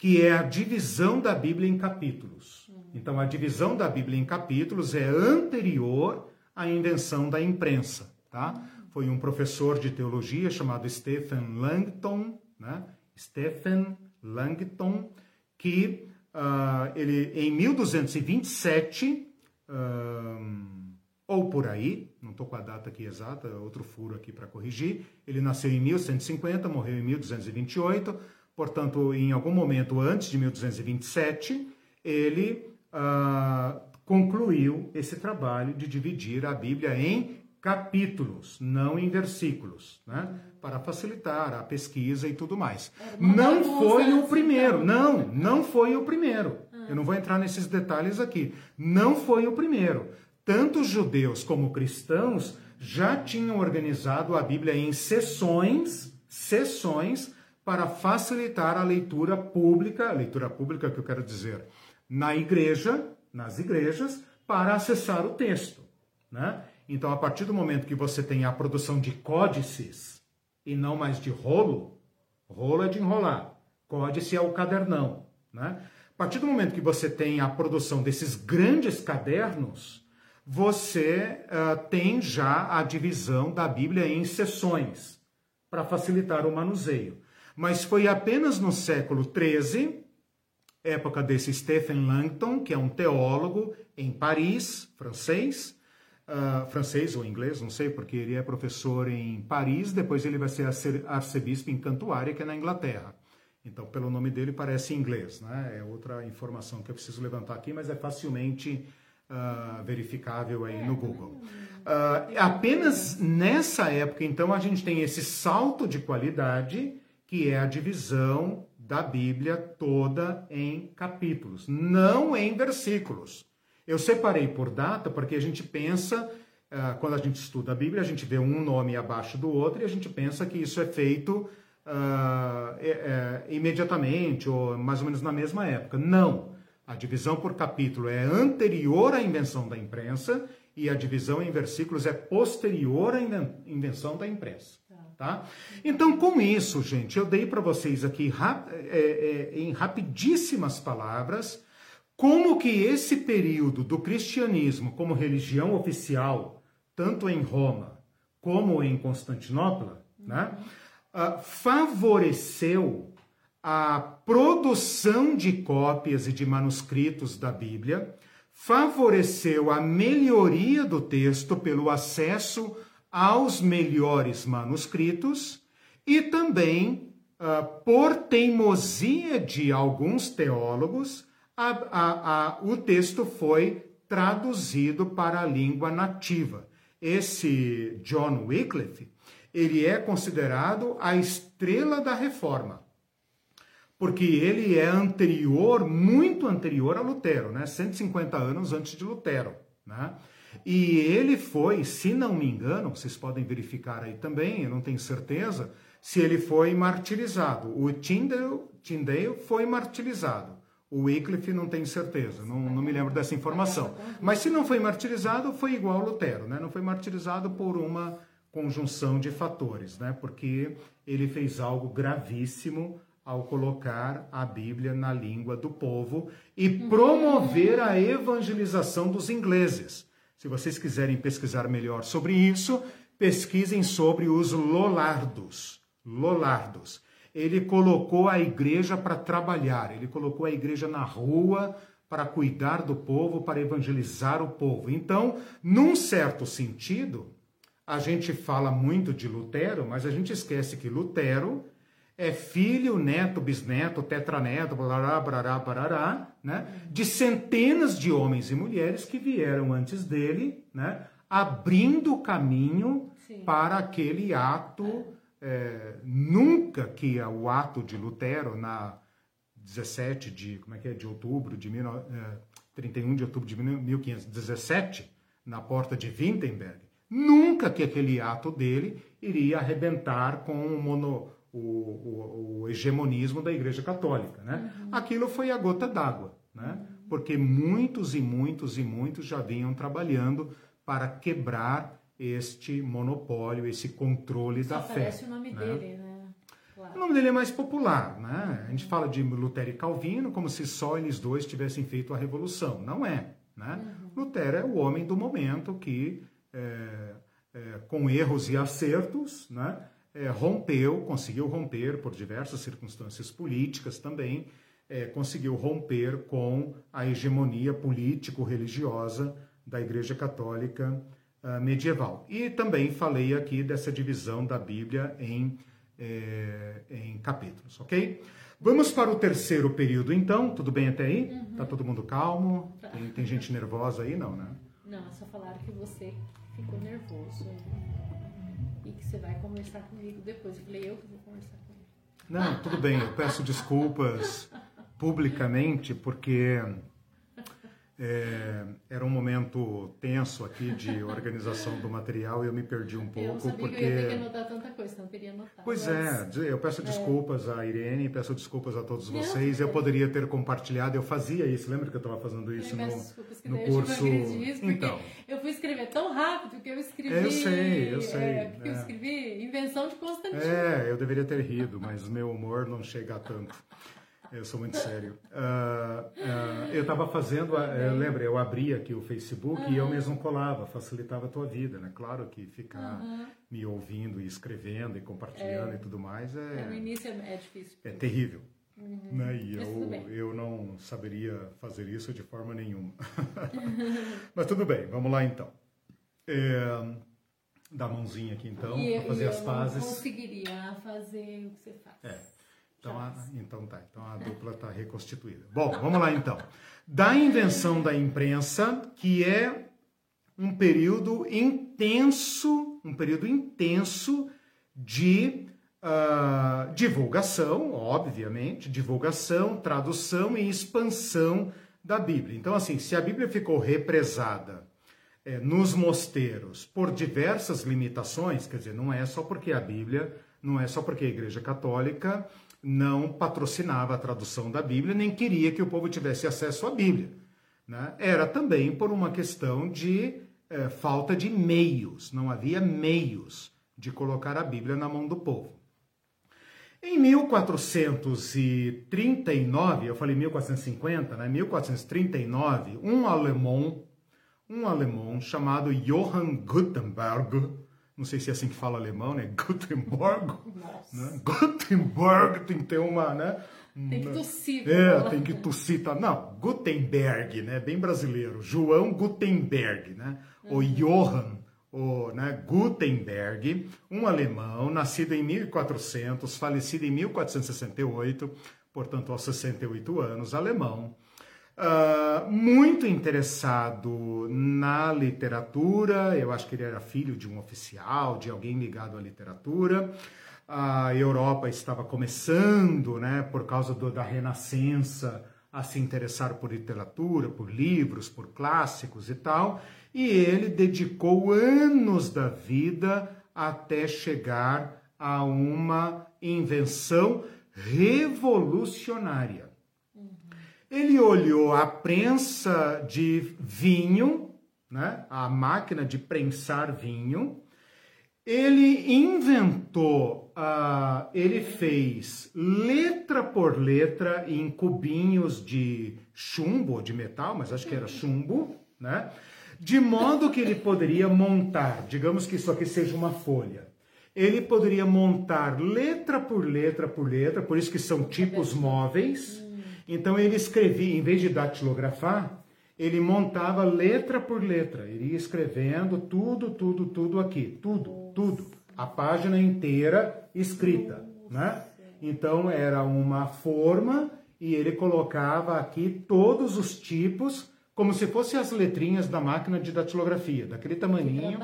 que é a divisão da Bíblia em capítulos. Então, a divisão da Bíblia em capítulos é anterior à invenção da imprensa, tá? Foi um professor de teologia chamado Stephen Langton, né? Stephen Langton, que uh, ele em 1227 uh, ou por aí, não estou com a data aqui exata, outro furo aqui para corrigir. Ele nasceu em 1150, morreu em 1228 Portanto, em algum momento antes de 1227, ele ah, concluiu esse trabalho de dividir a Bíblia em capítulos, não em versículos, né? para facilitar a pesquisa e tudo mais. Não foi o primeiro, não, não foi o primeiro. Eu não vou entrar nesses detalhes aqui. Não foi o primeiro. Tanto judeus como cristãos já tinham organizado a Bíblia em sessões, sessões para facilitar a leitura pública, a leitura pública que eu quero dizer, na igreja, nas igrejas, para acessar o texto, né? Então, a partir do momento que você tem a produção de códices e não mais de rolo, rolo é de enrolar, códice é o cadernão, né? A partir do momento que você tem a produção desses grandes cadernos, você uh, tem já a divisão da Bíblia em seções para facilitar o manuseio. Mas foi apenas no século XIII, época desse Stephen Langton, que é um teólogo em Paris, francês, uh, francês ou inglês, não sei, porque ele é professor em Paris, depois ele vai ser arcebispo em Cantuária, que é na Inglaterra. Então, pelo nome dele, parece inglês, né? É outra informação que eu preciso levantar aqui, mas é facilmente uh, verificável aí no Google. Uh, apenas nessa época, então, a gente tem esse salto de qualidade, que é a divisão da Bíblia toda em capítulos, não em versículos. Eu separei por data porque a gente pensa, uh, quando a gente estuda a Bíblia, a gente vê um nome abaixo do outro e a gente pensa que isso é feito uh, é, é, imediatamente ou mais ou menos na mesma época. Não. A divisão por capítulo é anterior à invenção da imprensa e a divisão em versículos é posterior à invenção da imprensa. Tá? Então, com isso, gente, eu dei para vocês aqui rap é, é, em rapidíssimas palavras como que esse período do cristianismo como religião oficial, tanto em Roma como em Constantinopla, né, uh, favoreceu a produção de cópias e de manuscritos da Bíblia, favoreceu a melhoria do texto pelo acesso aos melhores manuscritos e também, uh, por teimosia de alguns teólogos, a, a, a, o texto foi traduzido para a língua nativa. Esse John Wycliffe, ele é considerado a estrela da reforma, porque ele é anterior, muito anterior a Lutero, né? 150 anos antes de Lutero, né? E ele foi, se não me engano, vocês podem verificar aí também, eu não tenho certeza, se ele foi martirizado. O Tyndale, Tyndale foi martirizado. O Wycliffe não tenho certeza, não, não me lembro dessa informação. Mas se não foi martirizado, foi igual Lutero, né? Não foi martirizado por uma conjunção de fatores, né? Porque ele fez algo gravíssimo ao colocar a Bíblia na língua do povo e promover a evangelização dos ingleses. Se vocês quiserem pesquisar melhor sobre isso, pesquisem sobre os Lollardos. Lollardos ele colocou a igreja para trabalhar, ele colocou a igreja na rua para cuidar do povo, para evangelizar o povo. Então, num certo sentido, a gente fala muito de Lutero, mas a gente esquece que Lutero é filho, neto, bisneto, tetraneto, barará, barará, barará, né? de centenas de homens e mulheres que vieram antes dele, né? abrindo o caminho Sim. para aquele ato é, nunca que o ato de Lutero, na 17 de, como é que é, de outubro de mil, é, 31 de outubro de 1517, na porta de Wittenberg, nunca que aquele ato dele iria arrebentar com o, mono, o, o, o hegemonismo da Igreja Católica. Né? Uhum. Aquilo foi a gota d'água, né? Porque muitos e muitos e muitos já vinham trabalhando para quebrar este monopólio, esse controle Só da fé. O nome né? dele, né? O nome dele é mais popular, né? A gente fala de Lutero e Calvino como se só eles dois tivessem feito a revolução. Não é, né? Uhum. Lutero é o homem do momento que, é, é, com erros e acertos, né? É, rompeu, conseguiu romper por diversas circunstâncias políticas também, é, conseguiu romper com a hegemonia político-religiosa da Igreja Católica uh, medieval. E também falei aqui dessa divisão da Bíblia em, eh, em capítulos, ok? Vamos para o terceiro período, então. Tudo bem até aí? Uhum. Tá todo mundo calmo? Tá. Tem, tem, gente nervosa aí? Não, né? Não, só falaram que você ficou nervoso. Você vai conversar comigo depois. Eu falei, eu que vou conversar com ele. Não, tudo bem, eu peço desculpas publicamente, porque é, era um momento tenso aqui de organização do material e eu me perdi um pouco. Eu não sabia porque... que eu ia ter que anotar tanta coisa, não queria anotar. Pois mas... é, eu peço desculpas à Irene, peço desculpas a todos vocês. Eu poderia ter compartilhado, eu fazia isso, lembra que eu estava fazendo isso eu no, desculpas, no curso? Eu disso, então, eu fui escrever tão rápido que eu escrevi. Eu sei, eu sei. É, que é. eu escrevi Invenção de Constantino. É, eu deveria ter rido, mas meu humor não chega a tanto. Eu sou muito sério. Uh, uh, eu estava fazendo, uh, lembra, eu abria aqui o Facebook e eu mesmo colava, facilitava a tua vida, né? Claro que ficar me ouvindo e escrevendo e compartilhando É. e tudo mais É, no é, início é, é difícil. é terrível. Uhum. Né? E eu, eu não saberia fazer isso de forma nenhuma. Mas tudo bem, vamos lá então. É, dá a mãozinha aqui então, para fazer as eu pazes. não conseguiria fazer o que você faz. É. Então, a, então tá, então a dupla está reconstituída. Bom, vamos lá então. Da invenção da imprensa, que é um período intenso, um período intenso de ah, divulgação, obviamente, divulgação, tradução e expansão da Bíblia. Então, assim, se a Bíblia ficou represada eh, nos mosteiros por diversas limitações, quer dizer, não é só porque a Bíblia, não é só porque a Igreja Católica não patrocinava a tradução da Bíblia, nem queria que o povo tivesse acesso à Bíblia. né? Era também por uma questão de eh, falta de meios, não havia meios de colocar a Bíblia na mão do povo. Em 1439, eu falei 1450, né? 1439, um alemão, um alemão chamado Johann Gutenberg, não sei se é assim que fala alemão, né? Gutenberg, Nossa. né? Gutenberg tem que ter uma, né? Tem que tossir. pra É, tem que tossir, tá? Não, Gutenberg, né? Bem brasileiro. João Gutenberg, né? O Johann, o, né? Gutenberg, um alemão, nascido em 1400, falecido em 1468, portanto aos 68 anos, alemão. Ah, muito interessado na literatura, eu acho que ele era filho de um oficial, de alguém ligado à literatura. A Europa estava começando, né, por causa do- da Renascença, a se interessar por literatura, por livros, por clássicos e tal, e ele dedicou anos da vida até chegar a uma invenção revolucionária. Ele olhou a prensa de vinho, né? a máquina de prensar vinho. Ele inventou, ah, ele fez letra por letra em cubinhos de chumbo, de metal, mas acho que era chumbo, né? De modo que ele poderia montar, digamos que isso aqui seja uma folha. Ele poderia montar letra por letra por letra, por isso que são tipos móveis. Então ele escrevia, em vez de datilografar, ele montava letra por letra. Ele ia escrevendo tudo, tudo, tudo aqui, tudo, tudo. A página inteira escrita, né? Então era uma forma e ele colocava aqui todos os tipos, como se fossem as letrinhas da máquina de datilografia, daquele tamaninho,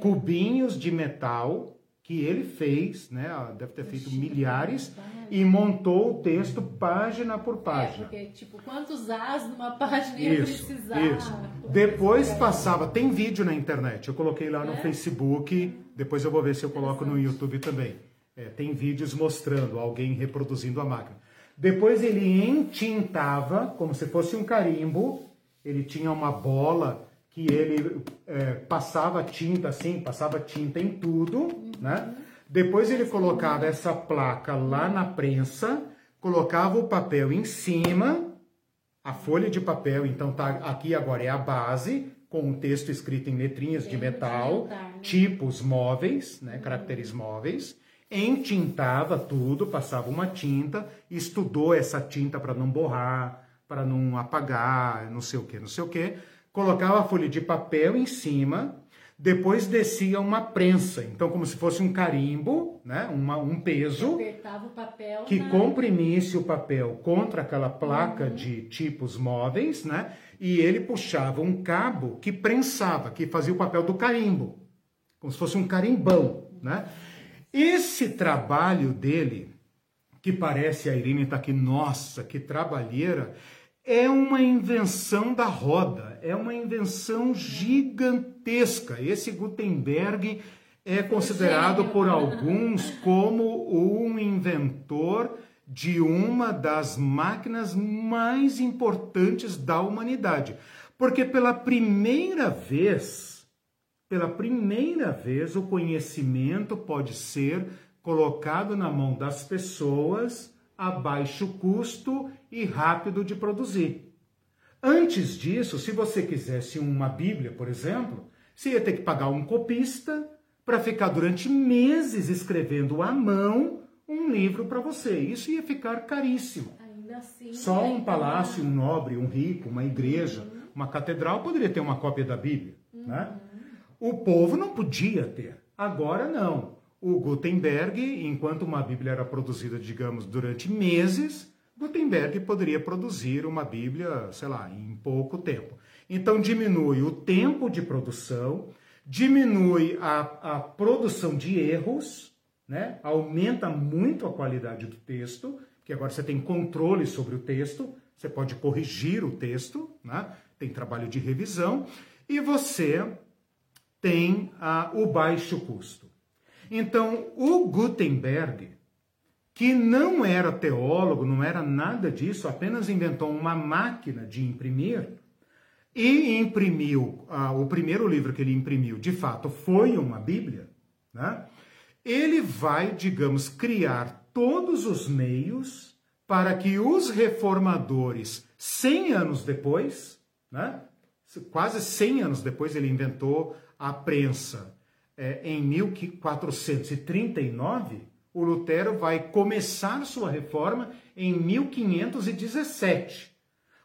cubinhos de metal que ele fez, né? ah, Deve ter feito Chique, milhares e montou o texto página por É, página. porque, tipo, quantos As numa página ia Isso, precisar? isso. Depois É. passava, tem vídeo na internet, eu coloquei lá no É? Facebook, depois eu vou ver se eu coloco no YouTube também. É, tem vídeos mostrando alguém reproduzindo a máquina. Depois ele entintava, como se fosse um carimbo, ele tinha uma bola que ele é, passava tinta assim, passava tinta em tudo, né? Depois ele colocava essa placa lá na prensa, colocava o papel em cima, a folha de papel, então tá aqui agora é a base, com o texto escrito em letrinhas de metal, né? tipos móveis, né, caracteres móveis, entintava tudo, passava uma tinta, estudou essa tinta para não borrar, para não apagar, não sei o que, não sei o que, colocava a folha de papel em cima, depois descia uma prensa, então como se fosse um carimbo, né, uma, um peso, Apertava o papel que na... comprimisse o papel contra aquela placa Uhum. de tipos móveis, né? E ele puxava um cabo que prensava, que fazia o papel do carimbo, como se fosse um carimbão, Né? Esse trabalho dele, que parece a Irene está aqui, nossa, que trabalheira, é uma invenção da roda, é uma invenção gigantesca. Esse Gutenberg é considerado por alguns como um inventor de uma das máquinas mais importantes da humanidade. Porque pela primeira vez, pela primeira vez, o conhecimento pode ser colocado na mão das pessoas a baixo custo e rápido de produzir. Antes disso, se você quisesse uma Bíblia, por exemplo, você ia ter que pagar um copista para ficar durante meses escrevendo à mão um livro para você. Isso ia ficar caríssimo. Assim, Só um palácio, um nobre, um rico, uma igreja, uhum. uma catedral poderia ter uma cópia da Bíblia. Uhum. Né? O povo não podia ter. Agora não. O Gutenberg, enquanto uma Bíblia era produzida, digamos, durante meses, Gutenberg poderia produzir uma Bíblia, sei lá, em pouco tempo. Então diminui o tempo de produção, diminui a, a produção de erros, né? aumenta muito a qualidade do texto, porque agora você tem controle sobre o texto, você pode corrigir o texto, né? tem trabalho de revisão, e você tem o baixo custo. Então, o Gutenberg, que não era teólogo, não era nada disso, apenas inventou uma máquina de imprimir, e imprimiu, ah, o primeiro livro que ele imprimiu, de fato, foi uma Bíblia, né? ele vai, digamos, criar todos os meios para que os reformadores, 100 anos depois, né? quase 100 anos depois, ele inventou a prensa é, em 1439, o Lutero vai começar sua reforma em 1517.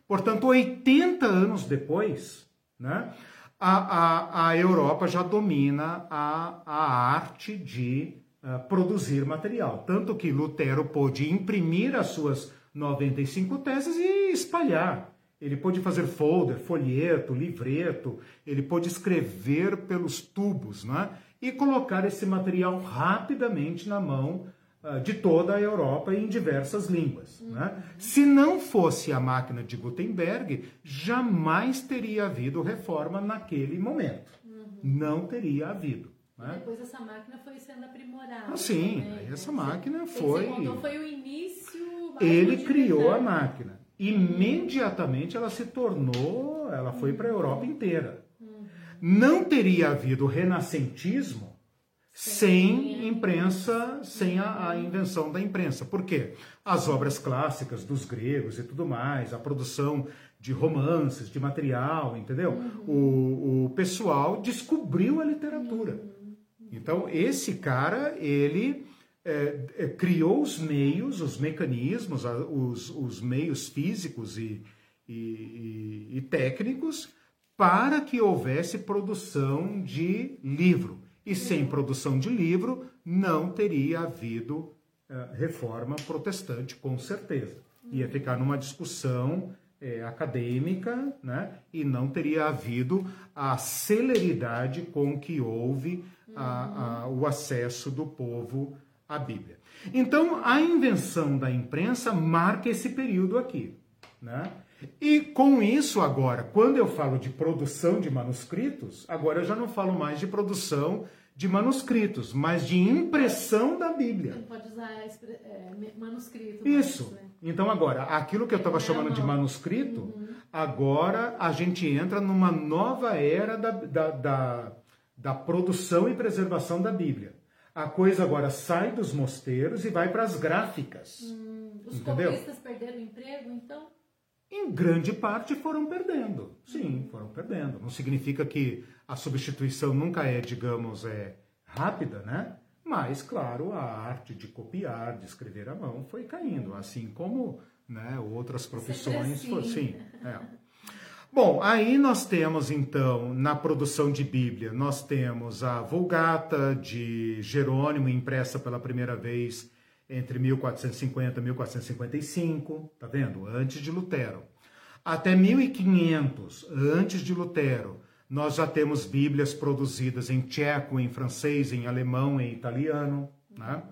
Portanto, 80 anos depois, né, a, a, a Europa já domina a, a arte de uh, produzir material. Tanto que Lutero pôde imprimir as suas 95 teses e espalhar. Ele pôde fazer folder, folheto, livreto, ele pôde escrever pelos tubos, né? E colocar esse material rapidamente na mão ah, de toda a Europa em diversas línguas. Uhum. Né? Se não fosse a máquina de Gutenberg, jamais teria havido reforma naquele momento. Uhum. Não teria havido. Né? Depois essa máquina foi sendo aprimorada. Ah, sim, né? essa máquina foi. Então foi o início. Ele criou a máquina. Imediatamente ela se tornou, ela foi para a Europa inteira. Não teria havido renascentismo sem imprensa, sem a, a, invenção da imprensa. Por quê? As obras clássicas dos gregos e tudo mais, a produção de romances, de material, entendeu? O, o pessoal descobriu a literatura. Então, esse cara, ele é, é, criou os meios, os mecanismos, os, os meios físicos e, e, e técnicos para que houvesse produção de livro e sem produção de livro, não teria havido uh, reforma protestante, com certeza. Ia ficar numa discussão é, acadêmica, né? E não teria havido a celeridade com que houve a, a, o acesso do povo à Bíblia. Então, a invenção da imprensa marca esse período aqui, né? E com isso, agora, quando eu falo de produção de manuscritos, agora eu já não falo mais de produção de manuscritos, mas de impressão da Bíblia. Não pode usar é, manuscrito. Isso. né? Então, agora, aquilo que eu estava chamando de manuscrito, uhum. agora a gente entra numa nova era da, da, da, da produção e preservação da Bíblia. A coisa agora sai dos mosteiros e vai para as gráficas. Hum, os entendeu? copistas perderam emprego, então? Em grande parte foram perdendo. Sim, foram perdendo. Não significa que a substituição nunca é, digamos, é rápida, né? Mas, claro, a arte de copiar, de escrever à mão foi caindo, assim como né, outras profissões. Assim. Foi, sim, é. Bom, aí nós temos então, na produção de Bíblia, nós temos a Vulgata de Jerônimo, impressa pela primeira vez entre 1450 e 1455, tá vendo? Antes de Lutero. Até 1500, antes de Lutero, Nós já temos Bíblias produzidas em tcheco, em francês, em alemão, em italiano. Né?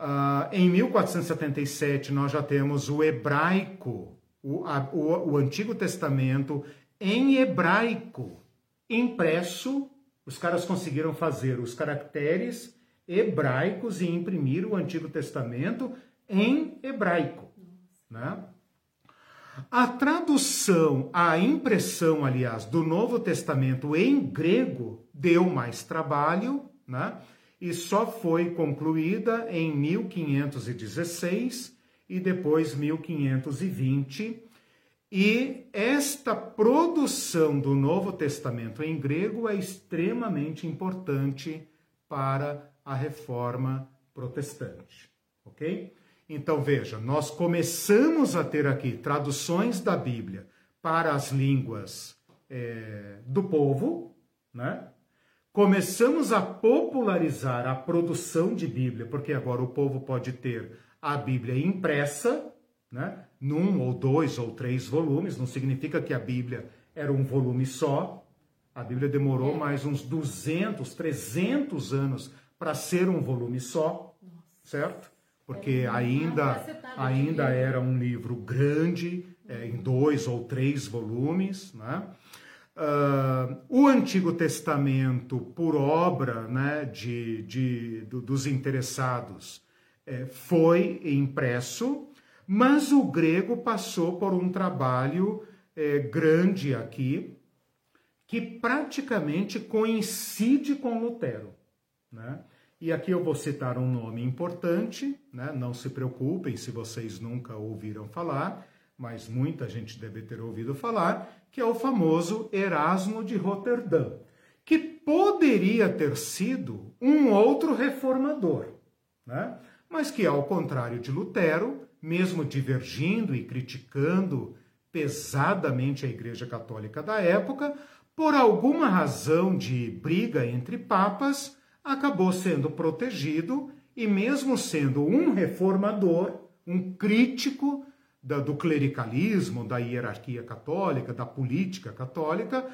Uh, em 1477, nós já temos o hebraico, o, a, o, o Antigo Testamento em hebraico, impresso. Os caras conseguiram fazer os caracteres hebraicos e imprimir o Antigo Testamento em hebraico. Né? A tradução, a impressão, aliás, do Novo Testamento em grego deu mais trabalho, né? E só foi concluída em 1516 e depois 1520. E esta produção do Novo Testamento em grego é extremamente importante para a reforma protestante, ok? Então veja, nós começamos a ter aqui traduções da Bíblia para as línguas é, do povo, né? Começamos a popularizar a produção de Bíblia, porque agora o povo pode ter a Bíblia impressa, né? Num ou dois ou três volumes, não significa que a Bíblia era um volume só. A Bíblia demorou é. mais uns 200, 300 anos para ser um volume só, certo? porque ainda, ainda era um livro grande, é, em dois ou três volumes. Né? Uh, o Antigo Testamento, por obra né, de, de, do, dos interessados, é, foi impresso, mas o grego passou por um trabalho é, grande aqui, que praticamente coincide com Lutero. Né? E aqui eu vou citar um nome importante, né? não se preocupem se vocês nunca ouviram falar, mas muita gente deve ter ouvido falar, que é o famoso Erasmo de Roterdã, que poderia ter sido um outro reformador, né? mas que, ao contrário de Lutero, mesmo divergindo e criticando pesadamente a Igreja Católica da época, por alguma razão de briga entre papas, acabou sendo protegido e, mesmo sendo um reformador, um crítico da, do clericalismo, da hierarquia católica, da política católica,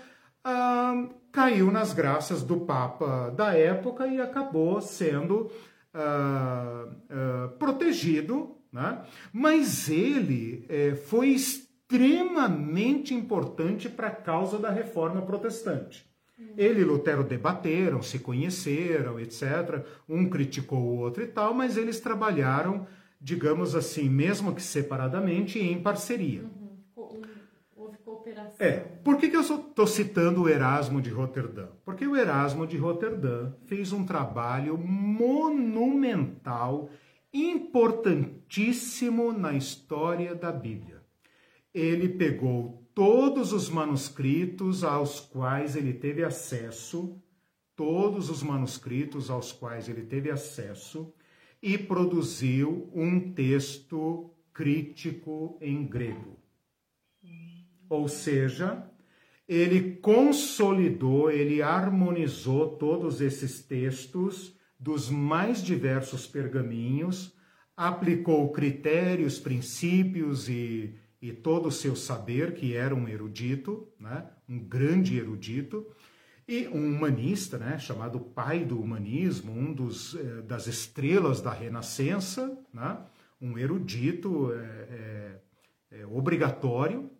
ah, caiu nas graças do Papa da época e acabou sendo ah, ah, protegido. Né? Mas ele eh, foi extremamente importante para a causa da reforma protestante. Ele e Lutero debateram, se conheceram, etc. Um criticou o outro e tal, mas eles trabalharam, digamos assim, mesmo que separadamente, em parceria. Uhum. Houve cooperação. É. Por que, que eu estou citando o Erasmo de Roterdã? Porque o Erasmo de Roterdã fez um trabalho monumental, importantíssimo na história da Bíblia. Ele pegou todos os manuscritos aos quais ele teve acesso, todos os manuscritos aos quais ele teve acesso, e produziu um texto crítico em grego. Ou seja, ele consolidou, ele harmonizou todos esses textos dos mais diversos pergaminhos, aplicou critérios, princípios e e todo o seu saber, que era um erudito, né? um grande erudito, e um humanista, né? chamado pai do humanismo, um dos, eh, das estrelas da Renascença, né? um erudito é, é, é, obrigatório.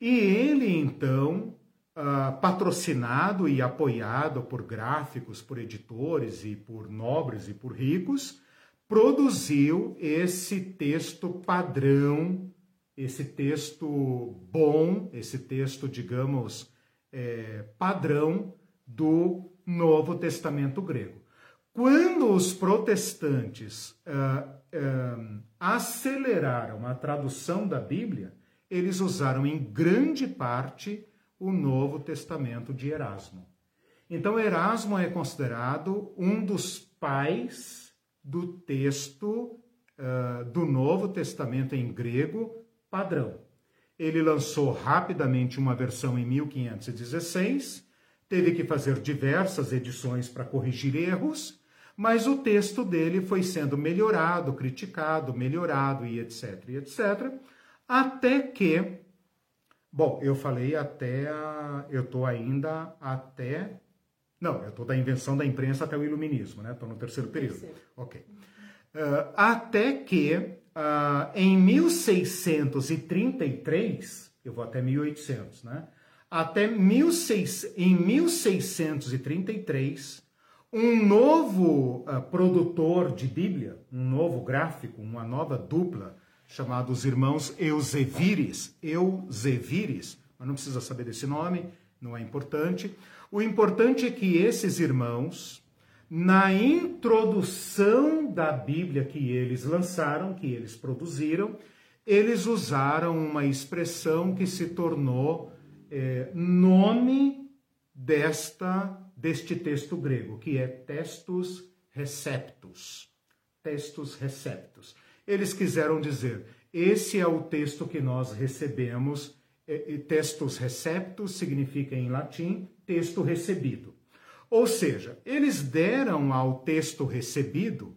E ele, então, ah, patrocinado e apoiado por gráficos, por editores e por nobres e por ricos, produziu esse texto padrão esse texto bom, esse texto, digamos, é, padrão do Novo Testamento grego. Quando os protestantes uh, uh, aceleraram a tradução da Bíblia, eles usaram em grande parte o Novo Testamento de Erasmo. Então, Erasmo é considerado um dos pais do texto uh, do Novo Testamento em grego padrão. Ele lançou rapidamente uma versão em 1516, teve que fazer diversas edições para corrigir erros, mas o texto dele foi sendo melhorado, criticado, melhorado e etc, e etc, até que Bom, eu falei até. A, eu estou ainda até. Não, eu estou da invenção da imprensa até o iluminismo, né? Estou no terceiro período. Terceiro. Ok. Uh, até que uh, em 1633, eu vou até 1800, né? Até 16, em 1633, um novo uh, produtor de Bíblia, um novo gráfico, uma nova dupla, chamado os irmãos Eusevires, Eusevires, mas não precisa saber desse nome, não é importante. O importante é que esses irmãos, na introdução da Bíblia que eles lançaram, que eles produziram, eles usaram uma expressão que se tornou é, nome desta deste texto grego, que é textus receptus. Textus receptus. Eles quiseram dizer: esse é o texto que nós recebemos. E, textus receptus significa em latim texto recebido. Ou seja, eles deram ao texto recebido,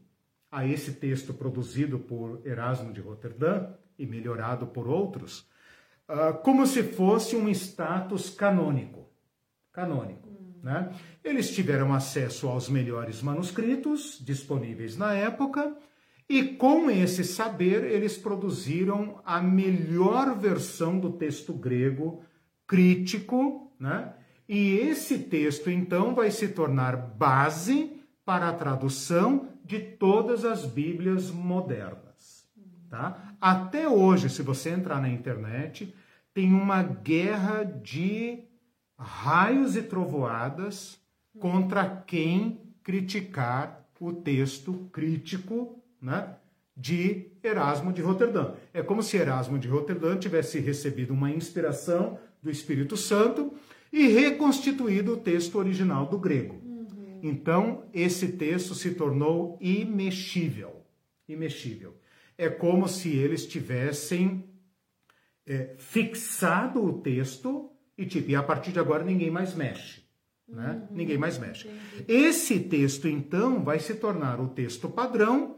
a esse texto produzido por Erasmo de Roterdã e melhorado por outros, uh, como se fosse um status canônico. Canônico. Né? Eles tiveram acesso aos melhores manuscritos disponíveis na época e com esse saber, eles produziram a melhor versão do texto grego crítico, né? E esse texto, então, vai se tornar base para a tradução de todas as Bíblias modernas. Tá? Até hoje, se você entrar na internet, tem uma guerra de raios e trovoadas contra quem criticar o texto crítico né, de Erasmo de Roterdã. É como se Erasmo de Roterdã tivesse recebido uma inspiração do Espírito Santo e reconstituído o texto original do grego. Uhum. Então, esse texto se tornou imexível. Imexível. É como se eles tivessem é, fixado o texto e, tipo, e a partir de agora ninguém mais mexe. Né? Uhum. Ninguém mais mexe. Entendi. Esse texto, então, vai se tornar o texto padrão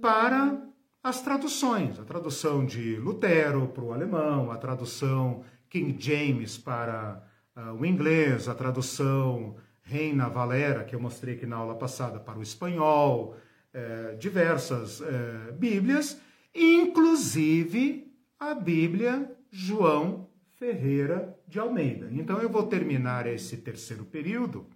para as traduções, a tradução de Lutero para o alemão, a tradução King James para uh, o inglês, a tradução Reina Valera, que eu mostrei aqui na aula passada, para o espanhol, eh, diversas eh, Bíblias, inclusive a Bíblia João Ferreira de Almeida. Então eu vou terminar esse terceiro período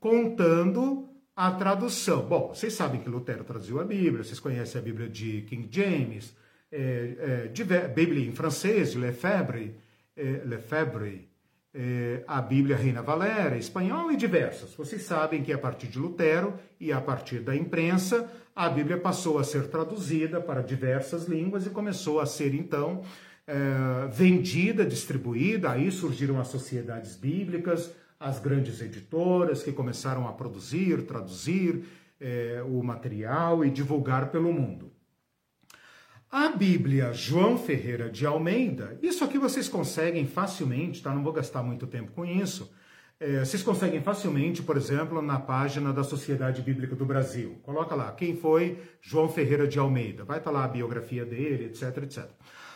contando a tradução. Bom, vocês sabem que Lutero traduziu a Bíblia, vocês conhecem a Bíblia de King James, é, é, Bíblia em francês, Lefebvre, é, Lefebvre é, a Bíblia Reina Valera, espanhol e diversas. Vocês sabem que a partir de Lutero e a partir da imprensa, a Bíblia passou a ser traduzida para diversas línguas e começou a ser, então, é, vendida, distribuída. Aí surgiram as sociedades bíblicas, as grandes editoras que começaram a produzir, traduzir é, o material e divulgar pelo mundo. A Bíblia João Ferreira de Almeida, isso aqui vocês conseguem facilmente, tá? Não vou gastar muito tempo com isso. É, vocês conseguem facilmente, por exemplo, na página da Sociedade Bíblica do Brasil. Coloca lá quem foi João Ferreira de Almeida. Vai estar tá lá a biografia dele, etc, etc.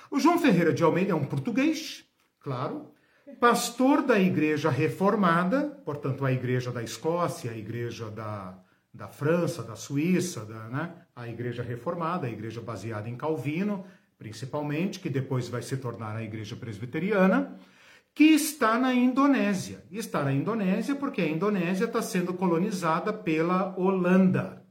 O João Ferreira de Almeida é um português, claro, pastor da Igreja Reformada, portanto, a Igreja da Escócia, a Igreja da, da França, da Suíça, da, né? a Igreja Reformada, a Igreja baseada em Calvino, principalmente, que depois vai se tornar a Igreja Presbiteriana, que está na Indonésia. Está na Indonésia porque a Indonésia está sendo colonizada pela Holanda.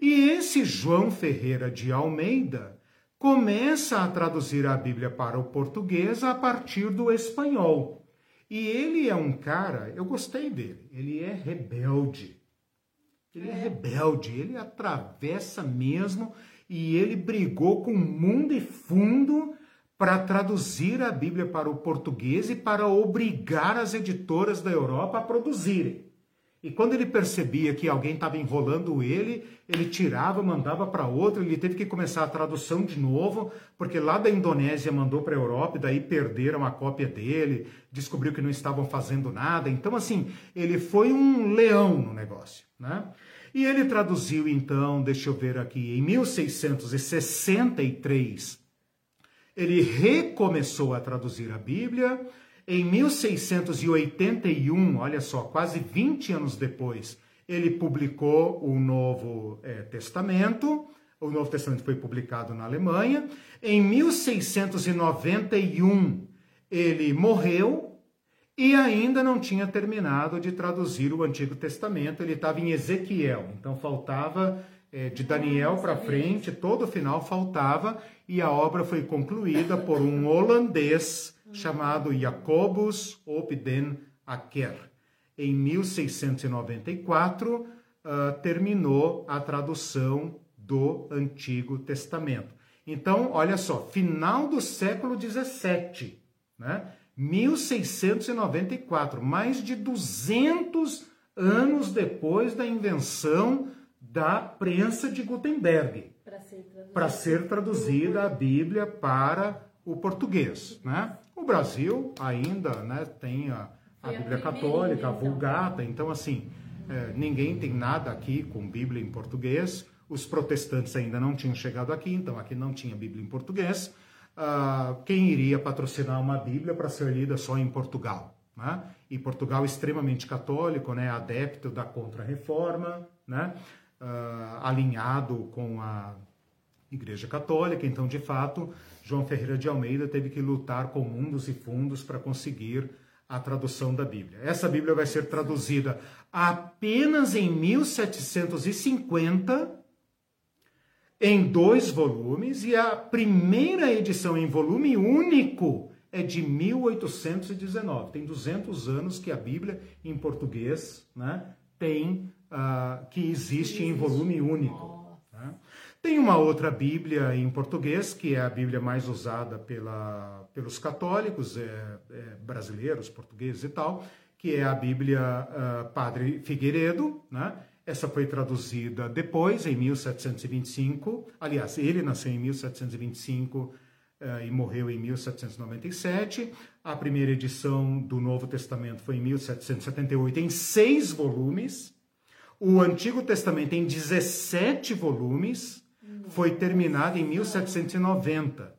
E esse João Ferreira de Almeida começa a traduzir a Bíblia para o português a partir do espanhol. E ele é um cara, eu gostei dele, ele é rebelde. Ele é rebelde, ele atravessa mesmo e ele brigou com mundo e fundo para traduzir a Bíblia para o português e para obrigar as editoras da Europa a produzirem. E quando ele percebia que alguém estava enrolando ele, ele tirava, mandava para outro, ele teve que começar a tradução de novo, porque lá da Indonésia mandou para a Europa e daí perderam a cópia dele, descobriu que não estavam fazendo nada. Então, assim, ele foi um leão no negócio, né? E ele traduziu, então, deixa eu ver aqui, em 1663, Ele recomeçou a traduzir a Bíblia. Em 1681, olha só, quase 20 anos depois, ele publicou o Novo é, Testamento. O Novo Testamento foi publicado na Alemanha. Em 1691, ele morreu e ainda não tinha terminado de traduzir o Antigo Testamento. Ele estava em Ezequiel, então faltava é, de Daniel para frente, todo o final faltava e a obra foi concluída por um holandês chamado Jacobus op den. Em 1694, uh, ah, terminou a tradução do Antigo Testamento. Então, olha só, final do século 17, né? 1694, mais de 200 anos depois da invenção da prensa de Gutenberg para ser, traduzida a Bíblia para o português, né? O Brasil ainda, né, tem a, a Bíblia Católica, a. Vulgata, então assim, é, ninguém tem nada aqui com Bíblia em português. Os protestantes ainda não tinham chegado aqui, então aqui não tinha Bíblia em português. Ah, quem iria patrocinar uma Bíblia para ser lida só em Portugal? Né? E Portugal extremamente católico, né, adepto da Contra-Reforma, né? uh, alinhado com a Igreja Católica. Então, de fato, João Ferreira de Almeida teve que lutar com mundos e fundos para conseguir a tradução da Bíblia. Essa Bíblia vai ser traduzida apenas em 1750 em dois volumes e a primeira edição em volume único é de 1819. Tem 200 anos que a Bíblia em português né, tem uh, que existe em volume único. Tem uma outra Bíblia em português, que é a Bíblia mais usada pela, pelos católicos é, é, brasileiros, portugueses e tal, que é a Bíblia uh, Padre Figueiredo, né? Essa foi traduzida depois, em 1725. Aliás, ele nasceu em 1725 uh, e morreu em 1797. A primeira edição do Novo Testamento foi em 1778, em seis volumes. O Antigo Testamento, em 17 volumes, foi terminado em 1790.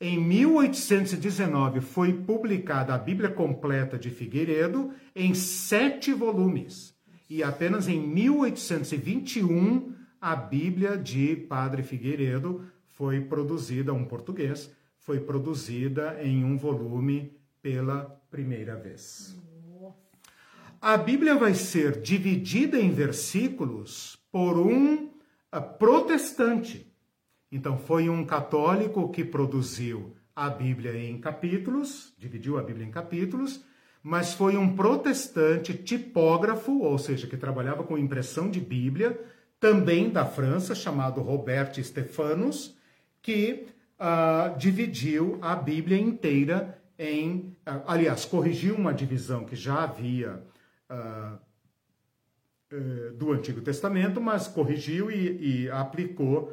Em 1819 foi publicada a Bíblia Completa de Figueiredo em sete volumes. E apenas em 1821 a Bíblia de Padre Figueiredo foi produzida, um português, foi produzida em um volume pela primeira vez a Bíblia vai ser dividida em versículos por um protestante. Então, foi um católico que produziu a Bíblia em capítulos, dividiu a Bíblia em capítulos, mas foi um protestante tipógrafo, ou seja, que trabalhava com impressão de Bíblia, também da França, chamado Robert Stephanus, que uh, dividiu a Bíblia inteira em. Uh, aliás, corrigiu uma divisão que já havia uh, do Antigo Testamento, mas corrigiu e, e aplicou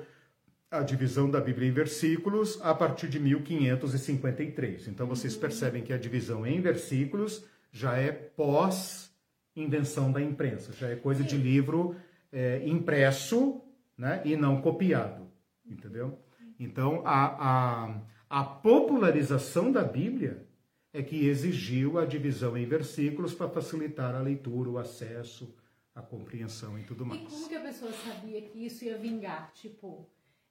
a divisão da Bíblia em versículos a partir de 1553. Então vocês uhum. percebem que a divisão em versículos já é pós invenção da imprensa, já é coisa de livro é, impresso né, e não copiado, entendeu? Então a, a, a popularização da Bíblia é que exigiu a divisão em versículos para facilitar a leitura, o acesso, a compreensão e tudo mais. E como que a pessoa sabia que isso ia vingar? Tipo,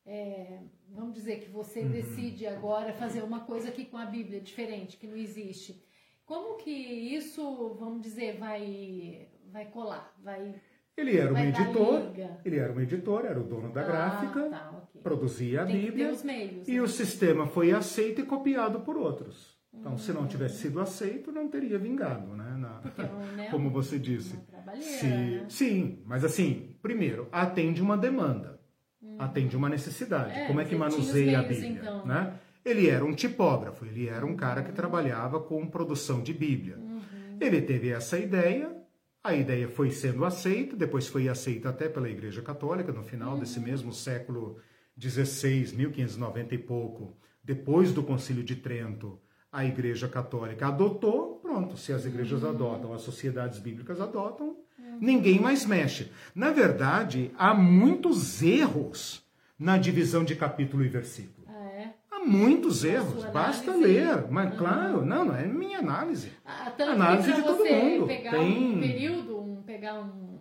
é, vamos dizer que você uhum. decide agora fazer uma coisa aqui com a Bíblia diferente, que não existe. Como que isso, vamos dizer, vai, vai colar? Vai ele era um editor, ele era um editor, era o dono da ah, gráfica, tá, okay. produzia a Tem Bíblia meios, e né? o sistema foi aceito e copiado por outros. Então, se não tivesse sido aceito, não teria vingado, né? Na, Porque, né, como você disse. Se, né? Sim, mas assim, primeiro, atende uma demanda, hum. atende uma necessidade. É, como é que manuseia a Bíblia? Então, né? Ele era um tipógrafo, ele era um cara que trabalhava com produção de Bíblia. Uhum. Ele teve essa ideia, a ideia foi sendo aceita, depois foi aceita até pela Igreja Católica, no final uhum. desse mesmo século XVI, 1590 e pouco, depois do Concílio de Trento a Igreja Católica adotou, pronto, se as igrejas uhum. adotam, as sociedades bíblicas adotam. Ninguém mais mexe. Na verdade, há muitos erros na divisão de capítulo e versículo. Ah, é? Há muitos erros, basta ler. Mas uhum. claro, não, não é minha análise. Ah, análise de todo mundo. Pegar tem... um período, um, pegar um,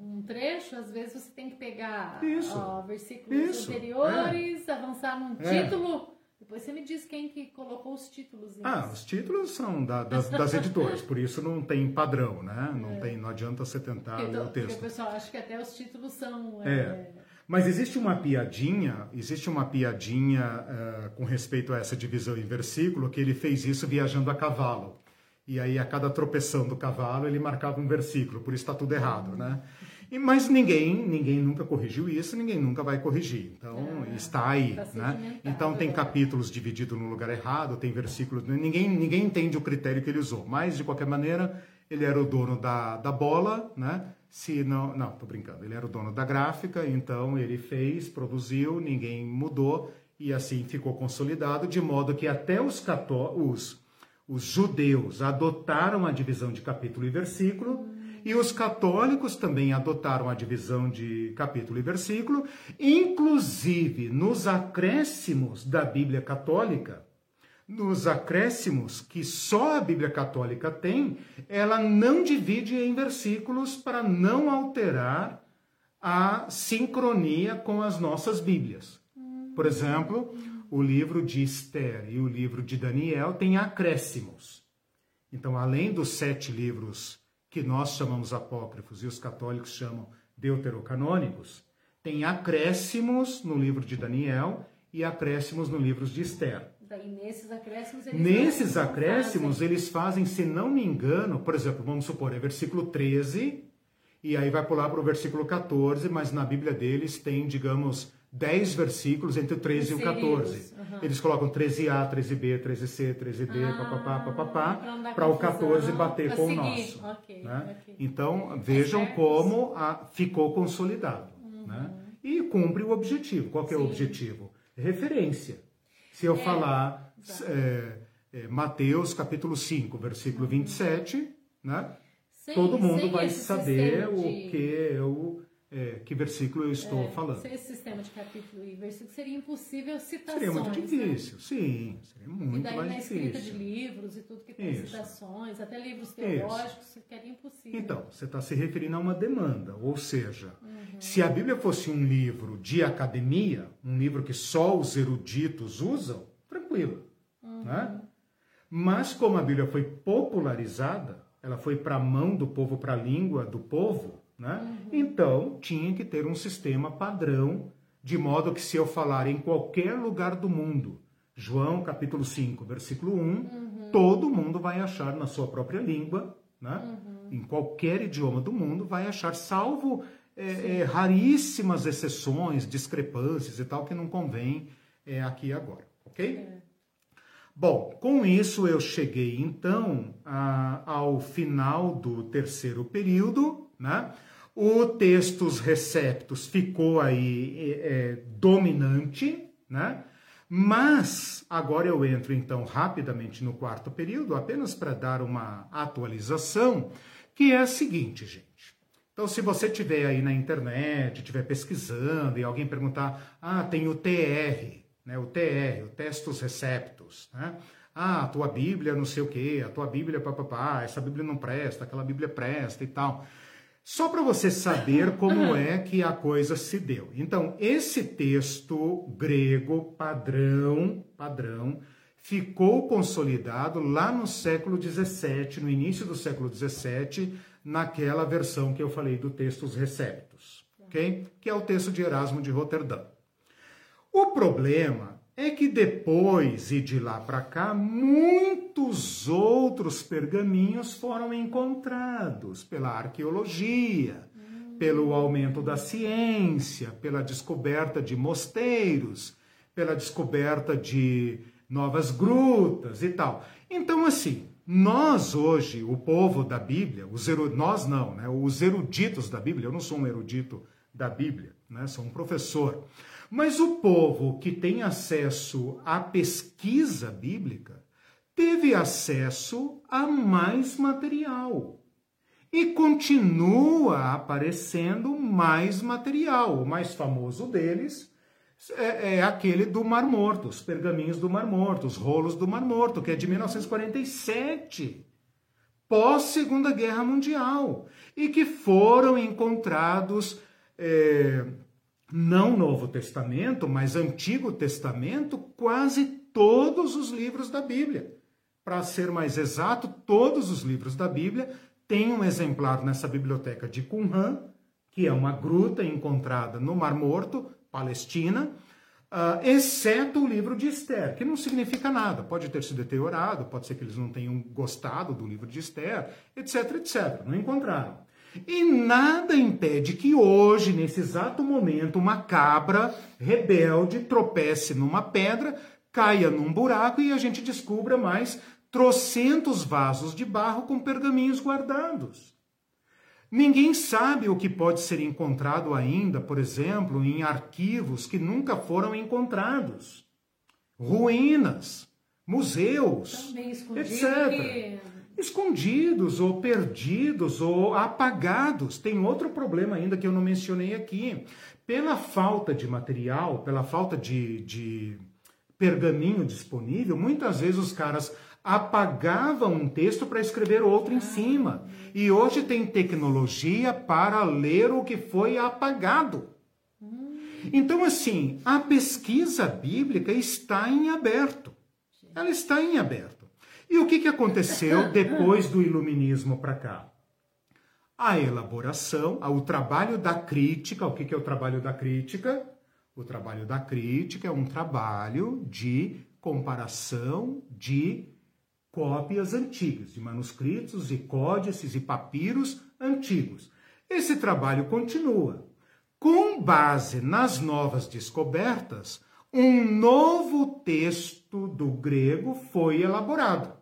um, trecho, às vezes você tem que pegar ó, versículos Isso. anteriores, é. avançar num é. Depois você me diz quem que colocou os títulos. Ah, os títulos são da, das, das, editoras, por isso não tem padrão, né? Não, é. tem, não adianta você tentar porque, ler o texto. Porque o pessoal acha que até os títulos são... É. é mas existe uma piadinha, existe uma piadinha uh, com respeito a essa divisão em versículo, que ele fez isso viajando a cavalo. E aí, a cada tropeção do cavalo, ele marcava um versículo, por isso está tudo errado, né? E, mas ninguém, ninguém nunca corrigiu isso, ninguém nunca vai corrigir. Então, é, está aí, tá né? Então, tem capítulos divididos no lugar errado, tem versículos... Ninguém, ninguém entende o critério que ele usou. Mas, de qualquer maneira, ele era o dono da, da bola, né? Se não, não, tô brincando. Ele era o dono da gráfica, então ele fez, produziu, ninguém mudou e assim ficou consolidado, de modo que até os, cató os, os judeus adotaram a divisão de capítulo e versículo, e os católicos também adotaram a divisão de capítulo e versículo, inclusive nos acréscimos da Bíblia Católica, nos acréscimos que só a Bíblia Católica tem, ela não divide em versículos para não alterar a sincronia com as nossas Bíblias. Por exemplo, o livro de Esther e o livro de Daniel têm acréscimos. Então, além dos sete livros que nós chamamos apócrifos e os católicos chamam deuterocanônicos, tem acréscimos no livro de Daniel e acréscimos no livro de Esther. Daí, nesses acréscimos, eles, nesses acréscimos fazem. eles fazem, se não me engano, por exemplo, vamos supor, é versículo 13, e aí vai pular para o versículo 14, mas na Bíblia deles tem, digamos, 10 versículos entre o 13 e o 14. Uhum. Eles colocam 13A, 13B, 13C, 13D, ah, papapá, papapá, para o 14 bater com seguir. o nosso. Okay, né? okay. Então, vejam como a, ficou consolidado. Uhum. Né? E cumpre o objetivo. Qual que é Sim. o objetivo? Referência. Se eu é, falar é, é, Mateus capítulo 5, versículo 27, né? Sem, todo mundo vai saber o de... que eu é, que versículo eu estou é, falando. Esse sistema de capítulo e versículo, seria impossível citações. Seria muito né? difícil, né? sim. Seria muito e daí, mais na difícil. escrita de livros e tudo que tem Isso. citações, até livros teológicos, Isso. seria impossível. Então, você está se referindo a uma demanda. Ou seja, uhum. se a Bíblia fosse um livro de academia, um livro que só os eruditos usam, tranquilo. Uhum. Né? Mas como a Bíblia foi popularizada, ela foi para a mão do povo, para a língua do povo, né? Uhum. Então, tinha que ter um sistema padrão, de modo que se eu falar em qualquer lugar do mundo, João capítulo 5, versículo 1, uhum. todo mundo vai achar na sua própria língua, né? Uhum. em qualquer idioma do mundo, vai achar, salvo é, é, raríssimas exceções, discrepâncias e tal, que não convém é, aqui agora, ok? É. Bom, com isso eu cheguei então a, ao final do terceiro período, né? O textos receptos ficou aí é, é, dominante, né? Mas agora eu entro então rapidamente no quarto período, apenas para dar uma atualização, que é a seguinte, gente. Então, se você tiver aí na internet, estiver pesquisando e alguém perguntar, ah, tem o TR, né? O TR, o Textos Receptos, né? Ah, a tua Bíblia não sei o quê, a tua Bíblia papapá, essa Bíblia não presta, aquela Bíblia presta e tal. Só para você saber como é que a coisa se deu. Então, esse texto grego padrão, padrão, ficou consolidado lá no século XVII, no início do século XVII, naquela versão que eu falei do Textos Receptos, ok? Que é o texto de Erasmo de Roterdã. O problema é que depois e de lá para cá, muitos outros pergaminhos foram encontrados pela arqueologia, pelo aumento da ciência, pela descoberta de mosteiros, pela descoberta de novas grutas e tal. Então, assim, nós hoje, o povo da Bíblia, os nós não, né? Os eruditos da Bíblia, eu não sou um erudito da Bíblia, né? Sou um professor. Mas o povo que tem acesso à pesquisa bíblica teve acesso a mais material. E continua aparecendo mais material. O mais famoso deles é, é, aquele do Mar Morto, os pergaminhos do Mar Morto, os rolos do Mar Morto, que é de 1947, pós Segunda Guerra Mundial, e que foram encontrados é, não Novo Testamento, mas Antigo Testamento, quase todos os livros da Bíblia. Para ser mais exato, todos os livros da Bíblia têm um exemplar nessa biblioteca de Qumran, que é uma gruta encontrada no Mar Morto, Palestina, uh, exceto o livro de Esther, que não significa nada. Pode ter sido deteriorado, pode ser que eles não tenham gostado do livro de Esther, etc, etc. Não encontraram. E nada impede que hoje, nesse exato momento, uma cabra rebelde tropece numa pedra, caia num buraco e a gente descubra mais trocentos vasos de barro com pergaminhos guardados. Ninguém sabe o que pode ser encontrado ainda, por exemplo, em arquivos que nunca foram encontrados. Ruínas, museus, etc. Escondidos ou perdidos ou apagados. Tem outro problema ainda que eu não mencionei aqui. Pela falta de material, pela falta de, de pergaminho disponível, muitas vezes os caras apagava um texto para escrever outro em cima. E hoje tem tecnologia para ler o que foi apagado. Então, assim, a pesquisa bíblica está em aberto. Ela está em aberto. E o que, que aconteceu depois do iluminismo para cá? A elaboração, o trabalho da crítica. O que, que é o trabalho da crítica? O trabalho da crítica é um trabalho de comparação de cópias antigas, de manuscritos e códices e papiros antigos. Esse trabalho continua. Com base nas novas descobertas, um novo texto do grego foi elaborado.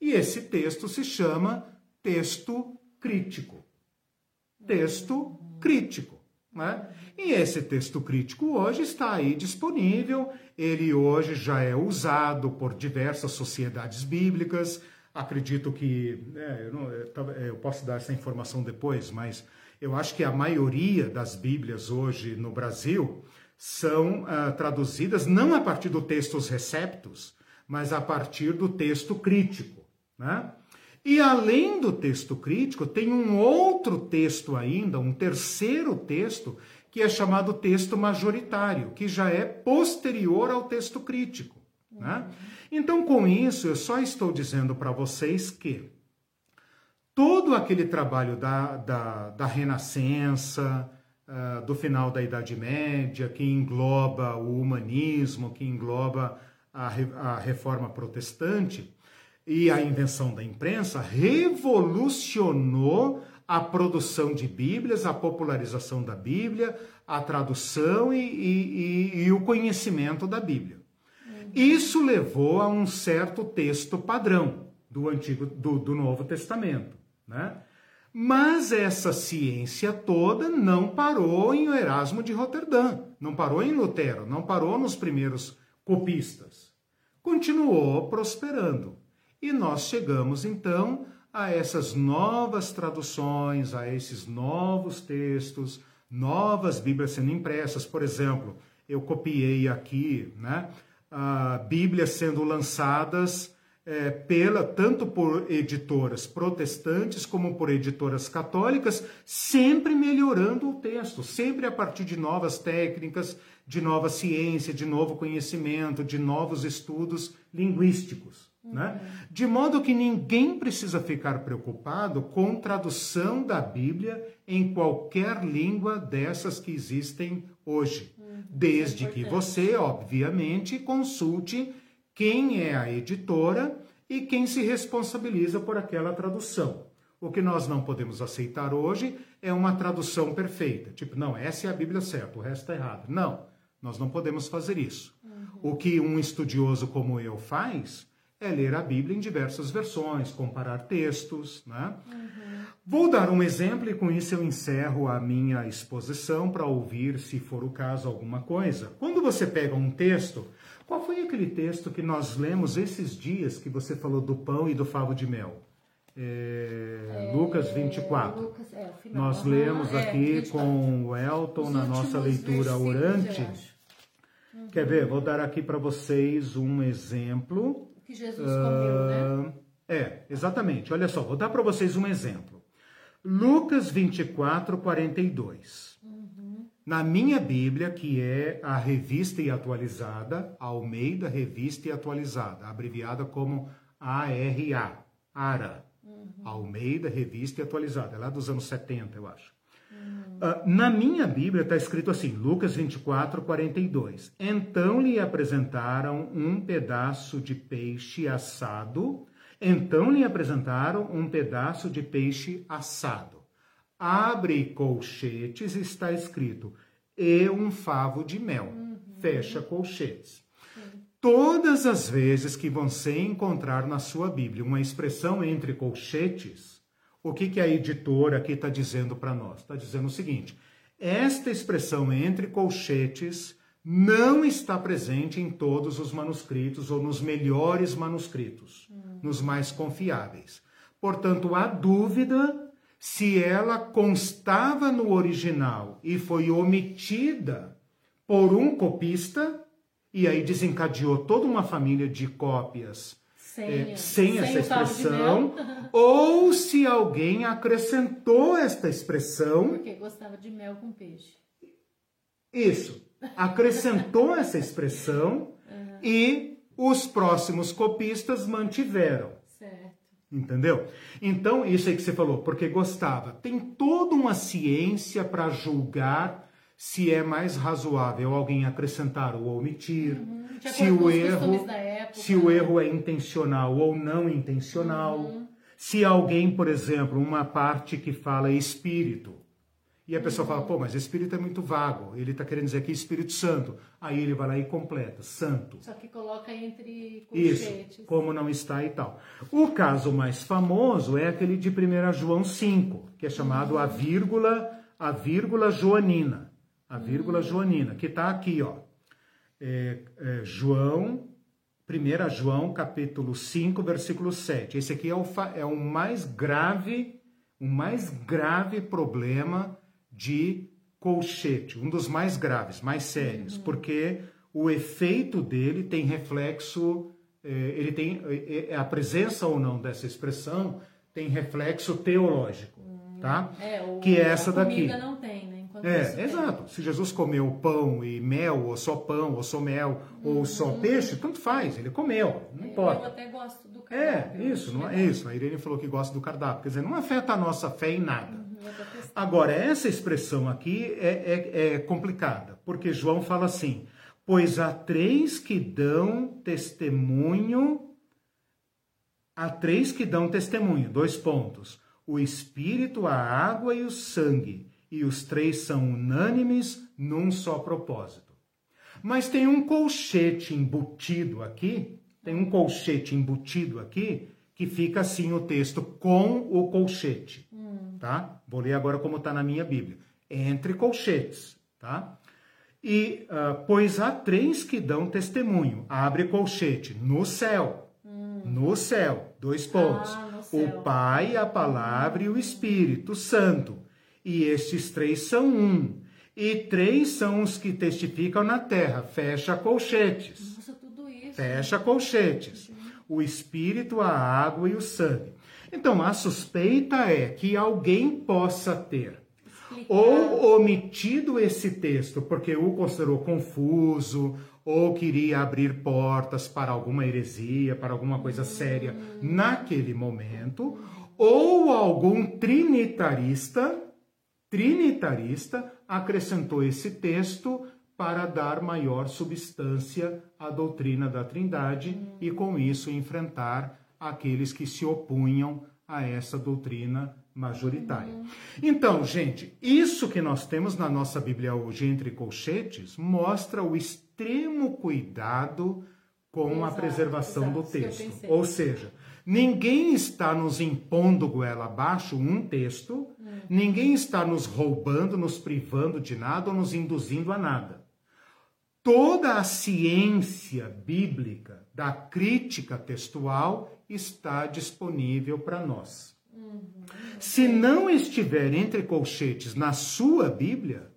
E esse texto se chama texto crítico. Texto crítico. Né? E esse texto crítico hoje está aí disponível, ele hoje já é usado por diversas sociedades bíblicas. Acredito que. É, eu, não, eu posso dar essa informação depois, mas eu acho que a maioria das Bíblias hoje no Brasil são uh, traduzidas não a partir do textos receptos, mas a partir do texto crítico. Né? E além do texto crítico, tem um outro texto ainda, um terceiro texto, que é chamado texto majoritário, que já é posterior ao texto crítico. Né? Então, com isso, eu só estou dizendo para vocês que todo aquele trabalho da, da, da Renascença, uh, do final da Idade Média, que engloba o humanismo, que engloba a, a reforma protestante, e a invenção da imprensa revolucionou a produção de Bíblias, a popularização da Bíblia, a tradução e, e, e o conhecimento da Bíblia. Isso levou a um certo texto padrão do Antigo, do, do Novo Testamento, né? Mas essa ciência toda não parou em Erasmo de Roterdã, não parou em Lutero, não parou nos primeiros copistas. Continuou prosperando. E nós chegamos então a essas novas traduções, a esses novos textos, novas Bíblias sendo impressas. Por exemplo, eu copiei aqui, né, Bíblias sendo lançadas é, pela tanto por editoras protestantes como por editoras católicas, sempre melhorando o texto, sempre a partir de novas técnicas, de nova ciência, de novo conhecimento, de novos estudos linguísticos. Né? De modo que ninguém precisa ficar preocupado com tradução da Bíblia em qualquer língua dessas que existem hoje. Uhum. Desde que você, obviamente, consulte quem é a editora e quem se responsabiliza por aquela tradução. O que nós não podemos aceitar hoje é uma tradução perfeita. Tipo, não, essa é a Bíblia certa, o resto está errado. Não, nós não podemos fazer isso. Uhum. O que um estudioso como eu faz é ler a Bíblia em diversas versões, comparar textos, né? Uhum. Vou dar um exemplo e com isso eu encerro a minha exposição para ouvir, se for o caso, alguma coisa. Quando você pega um texto, qual foi aquele texto que nós lemos esses dias que você falou do pão e do favo de mel? É, é, Lucas 24. Lucas, é, nós lemos aqui com o Elton na nossa leitura orante. Uhum. Quer ver? Vou dar aqui para vocês um exemplo. Que Jesus comeu, né? Ah, é, exatamente. Olha só, vou dar para vocês um exemplo. Lucas 24, 42. Uhum. Na minha Bíblia, que é a revista e atualizada, Almeida Revista e Atualizada, abreviada como ARA, ARA. Uhum. Almeida Revista e Atualizada, é lá dos anos 70, eu acho. Uh, na minha Bíblia está escrito assim, Lucas 24, 42. Então lhe apresentaram um pedaço de peixe assado. Então lhe apresentaram um pedaço de peixe assado. Abre colchetes, está escrito, e um favo de mel. Uhum. Fecha colchetes. Todas as vezes que você encontrar na sua Bíblia uma expressão entre colchetes, o que, que a editora aqui está dizendo para nós? Está dizendo o seguinte: esta expressão entre colchetes não está presente em todos os manuscritos ou nos melhores manuscritos, hum. nos mais confiáveis. Portanto, há dúvida se ela constava no original e foi omitida por um copista, e aí desencadeou toda uma família de cópias sem, é, sem, sem essa expressão, ou se alguém acrescentou esta expressão. Porque gostava de mel com peixe. Isso. Acrescentou essa expressão uhum. e os próximos copistas mantiveram. Certo. Entendeu? Então, isso aí que você falou, porque gostava. Tem toda uma ciência para julgar se é mais razoável alguém acrescentar ou omitir, uhum. se o erro se o erro é intencional ou não intencional, uhum. se alguém, por exemplo, uma parte que fala espírito, e a pessoa uhum. fala, pô, mas espírito é muito vago, ele está querendo dizer que Espírito Santo. Aí ele vai lá e completa, santo. Só que coloca entre colchetes. Isso, como não está e tal. O caso mais famoso é aquele de 1 João 5, que é chamado a vírgula, a vírgula joanina a vírgula joanina, que está aqui, ó. É, é, João, 1 João, capítulo 5, versículo 7. Esse aqui é o, é o mais grave, o mais grave problema de colchete, um dos mais graves, mais sérios, uhum. porque o efeito dele tem reflexo, é, ele tem é, é, a presença ou não dessa expressão tem reflexo teológico, tá? É, o, que é essa daqui. não tem, É, exato. Se Jesus comeu pão e mel, ou só pão, ou só mel, uhum. ou só peixe, tanto faz, ele comeu, não importa. Eu até gosto do é, cardápio. É, isso, não é isso. A Irene falou que gosta do cardápio, quer dizer, não afeta a nossa fé em nada. Uhum, Agora, essa expressão aqui é, é, é complicada, porque João fala assim: pois há três que dão testemunho, há três que dão testemunho, dois pontos: o Espírito, a água e o sangue e os três são unânimes num só propósito. Mas tem um colchete embutido aqui, tem um colchete embutido aqui, que fica assim o texto com o colchete, hum. tá? Vou ler agora como está na minha Bíblia. Entre colchetes, tá? E, uh, pois há três que dão testemunho. Abre colchete, no céu. Hum. No céu, dois pontos. Ah, o Pai, a Palavra e o Espírito Santo e estes três são um. E três são os que testificam na terra. Fecha colchetes. Nossa, tudo isso. Fecha colchetes. O espírito, a água e o sangue. Então, a suspeita é que alguém possa ter ou omitido esse texto porque o considerou confuso ou queria abrir portas para alguma heresia, para alguma coisa séria hum. naquele momento, ou algum trinitarista trinitarista acrescentou esse texto para dar maior substância à doutrina da Trindade e com isso enfrentar aqueles que se opunham a essa doutrina majoritária. Então, gente, isso que nós temos na nossa Bíblia hoje entre colchetes mostra o extremo cuidado com exato, a preservação do texto. Ou seja, Ninguém está nos impondo goela abaixo um texto, hum. ninguém está nos roubando, nos privando de nada ou nos induzindo a nada. Toda a ciência bíblica da crítica textual está disponível para nós. Uhum. Se não estiver entre colchetes na sua Bíblia,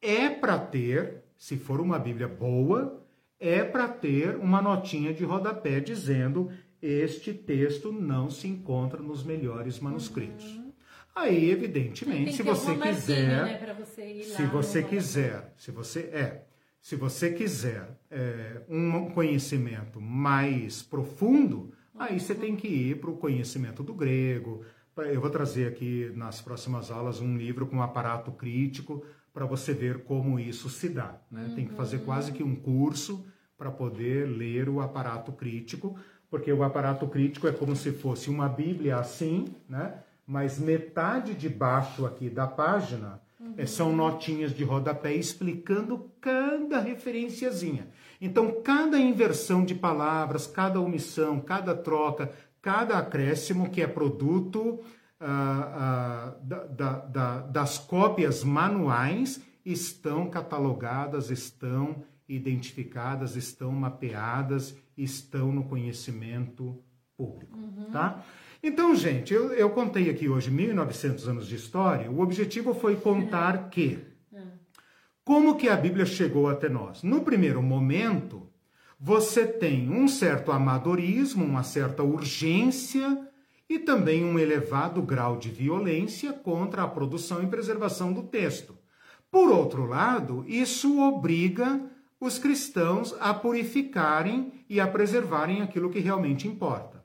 é para ter se for uma Bíblia boa, é para ter uma notinha de rodapé dizendo este texto não se encontra nos melhores manuscritos. Uhum. Aí, evidentemente, se você quiser, né, você se você quiser, se você é, se você quiser é, um conhecimento mais profundo, aí você tem que ir para o conhecimento do grego. Eu vou trazer aqui nas próximas aulas um livro com um aparato crítico para você ver como isso se dá. Né? Uhum. Tem que fazer quase que um curso para poder ler o aparato crítico, porque o aparato crítico é como se fosse uma Bíblia assim, né? mas metade de baixo aqui da página uhum. são notinhas de rodapé explicando cada referenciazinha. Então, cada inversão de palavras, cada omissão, cada troca, cada acréscimo que é produto ah, ah, da, da, da, das cópias manuais estão catalogadas, estão identificadas, estão mapeadas, estão no conhecimento público, uhum. tá? Então, gente, eu, eu contei aqui hoje 1900 anos de história. O objetivo foi contar que como que a Bíblia chegou até nós. No primeiro momento, você tem um certo amadorismo, uma certa urgência e também um elevado grau de violência contra a produção e preservação do texto. Por outro lado, isso obriga os cristãos a purificarem e a preservarem aquilo que realmente importa.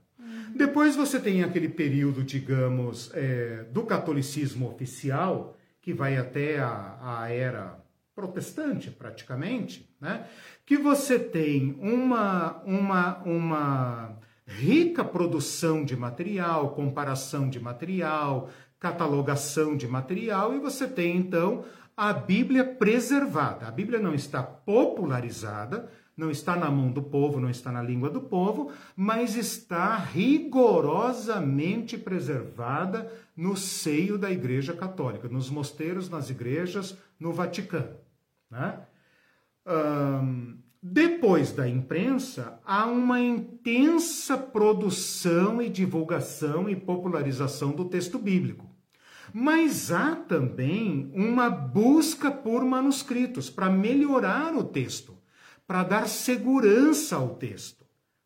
Depois você tem aquele período, digamos, é, do catolicismo oficial, que vai até a, a era protestante, praticamente, né? que você tem uma, uma, uma rica produção de material, comparação de material, catalogação de material, e você tem então a Bíblia preservada. A Bíblia não está popularizada, não está na mão do povo, não está na língua do povo, mas está rigorosamente preservada no seio da Igreja Católica, nos mosteiros, nas igrejas, no Vaticano. Né? Um, depois da imprensa, há uma intensa produção e divulgação e popularização do texto bíblico. Mas há também uma busca por manuscritos para melhorar o texto para dar segurança ao texto.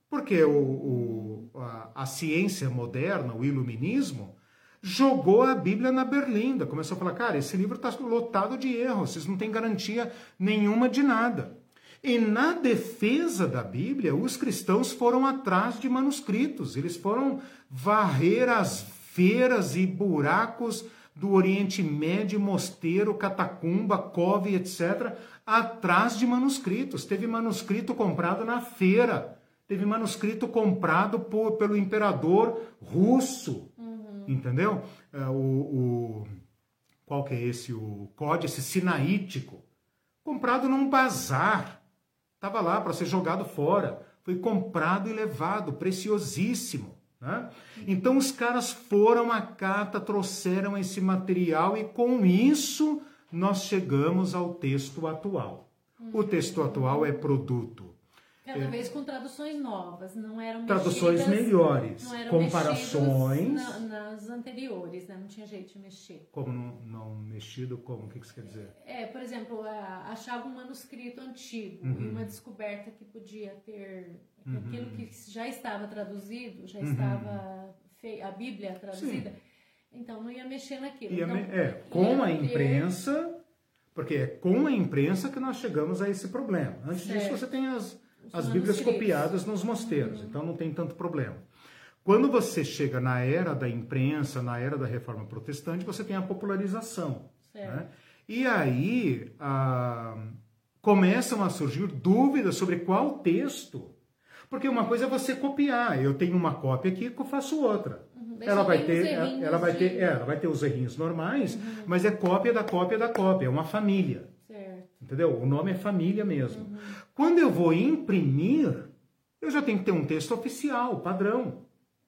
Porque o, o, a, a, ciência moderna, o iluminismo, jogou a Bíblia na berlinda. Começou a falar, cara, esse livro está lotado de erros, vocês não têm garantia nenhuma de nada. E na defesa da Bíblia, os cristãos foram atrás de manuscritos, eles foram varrer as feiras e buracos do Oriente Médio, mosteiro, catacumba, cove, etc., atrás de manuscritos. Teve manuscrito comprado na feira, teve manuscrito comprado por, pelo imperador russo, uhum. entendeu? É, o, o, qual que é esse? O códice sinaítico, comprado num bazar, estava lá para ser jogado fora, foi comprado e levado, preciosíssimo. Né? Então os caras foram à carta, trouxeram esse material e com isso nós chegamos ao texto atual. O texto atual é produto. Cada vez com traduções novas, não eram Traduções mexidas, melhores, não eram comparações. Na, nas anteriores, né? não tinha jeito de mexer. Como não, não mexido? Como? O que, que você quer dizer? É, por exemplo, achava um manuscrito antigo uhum. e uma descoberta que podia ter uhum. aquilo que já estava traduzido, já uhum. estava a Bíblia traduzida. Sim então não ia mexer naquilo. Ia então, me... É, com a imprensa, porque é com a imprensa que nós chegamos a esse problema. Antes certo. disso você tem as, as Bíblias copiadas nos mosteiros, uhum. então não tem tanto problema. Quando você chega na era da imprensa, na era da reforma protestante, você tem a popularização. Né? E aí ah, começam a surgir dúvidas sobre qual texto. Porque uma coisa é você copiar. Eu tenho uma cópia aqui que eu faço outra ela vai ter, ela vai ter, é, ela vai ter os errinhos normais, uhum. mas é cópia da cópia da cópia, é uma família. Certo. Entendeu? O nome é família mesmo. Uhum. Quando eu vou imprimir, eu já tenho que ter um texto oficial, padrão.